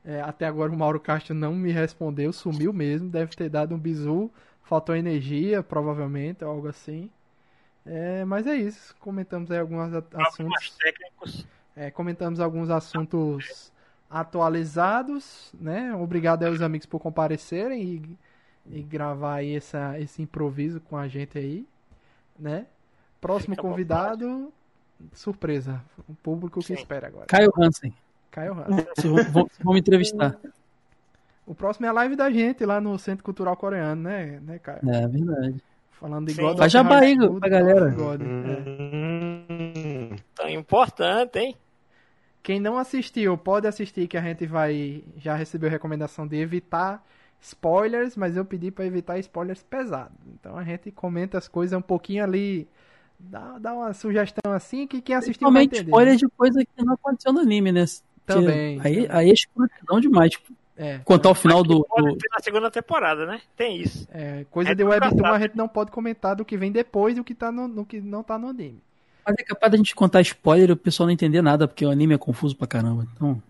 é, até agora o Mauro Castro não me respondeu, sumiu mesmo. Deve ter dado um bizu, faltou energia, provavelmente, ou algo assim. É, mas é isso. Comentamos aí alguns assuntos. técnicos. é, comentamos alguns assuntos atualizados, né? Obrigado aí aos amigos por comparecerem e, e gravar aí essa, esse improviso com a gente aí, né? Próximo Fica convidado, surpresa. O público que Sim. espera agora. Caio Hansen. Caio Hansen. Vão, me entrevistar. O próximo é a live da gente lá no Centro Cultural Coreano, né, né Caio? É verdade. Falando de Sim. God Faz of jabá aí, pra galera. God, é. Hum, Tão importante, hein? Quem não assistiu, pode assistir que a gente vai já recebeu recomendação de evitar spoilers, mas eu pedi pra evitar spoilers pesados. Então a gente comenta as coisas um pouquinho ali, dá, dá uma sugestão assim que quem assistiu vai entender. spoilers de coisa que não aconteceu no anime, né? Que Também, Aí, aí é escrotidão demais. É, Contar o final do. Do- na segunda temporada, né? Tem isso. é, coisa É de Webtoon a gente não pode comentar do que vem depois do que tá no, no que não tá no anime. Mas é capaz da gente contar spoiler e o pessoal não entender nada, porque o anime é confuso pra caramba. Então,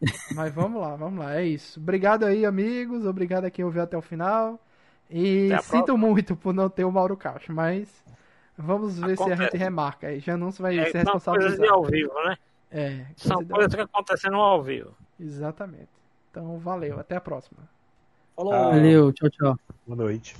Mas vamos lá, vamos lá, é isso. Obrigado aí, amigos. Obrigado a quem ouviu até o final. E sinto muito por não ter o Mauro Cacho, mas vamos ver se a Acontece. gente remarca aí. Janus vai É, ser são responsável coisas por de ao vivo, né? É, São coisas que acontecem no ao vivo. Exatamente. Então, valeu. Até a próxima. Falou. Valeu, tchau, tchau. Boa noite.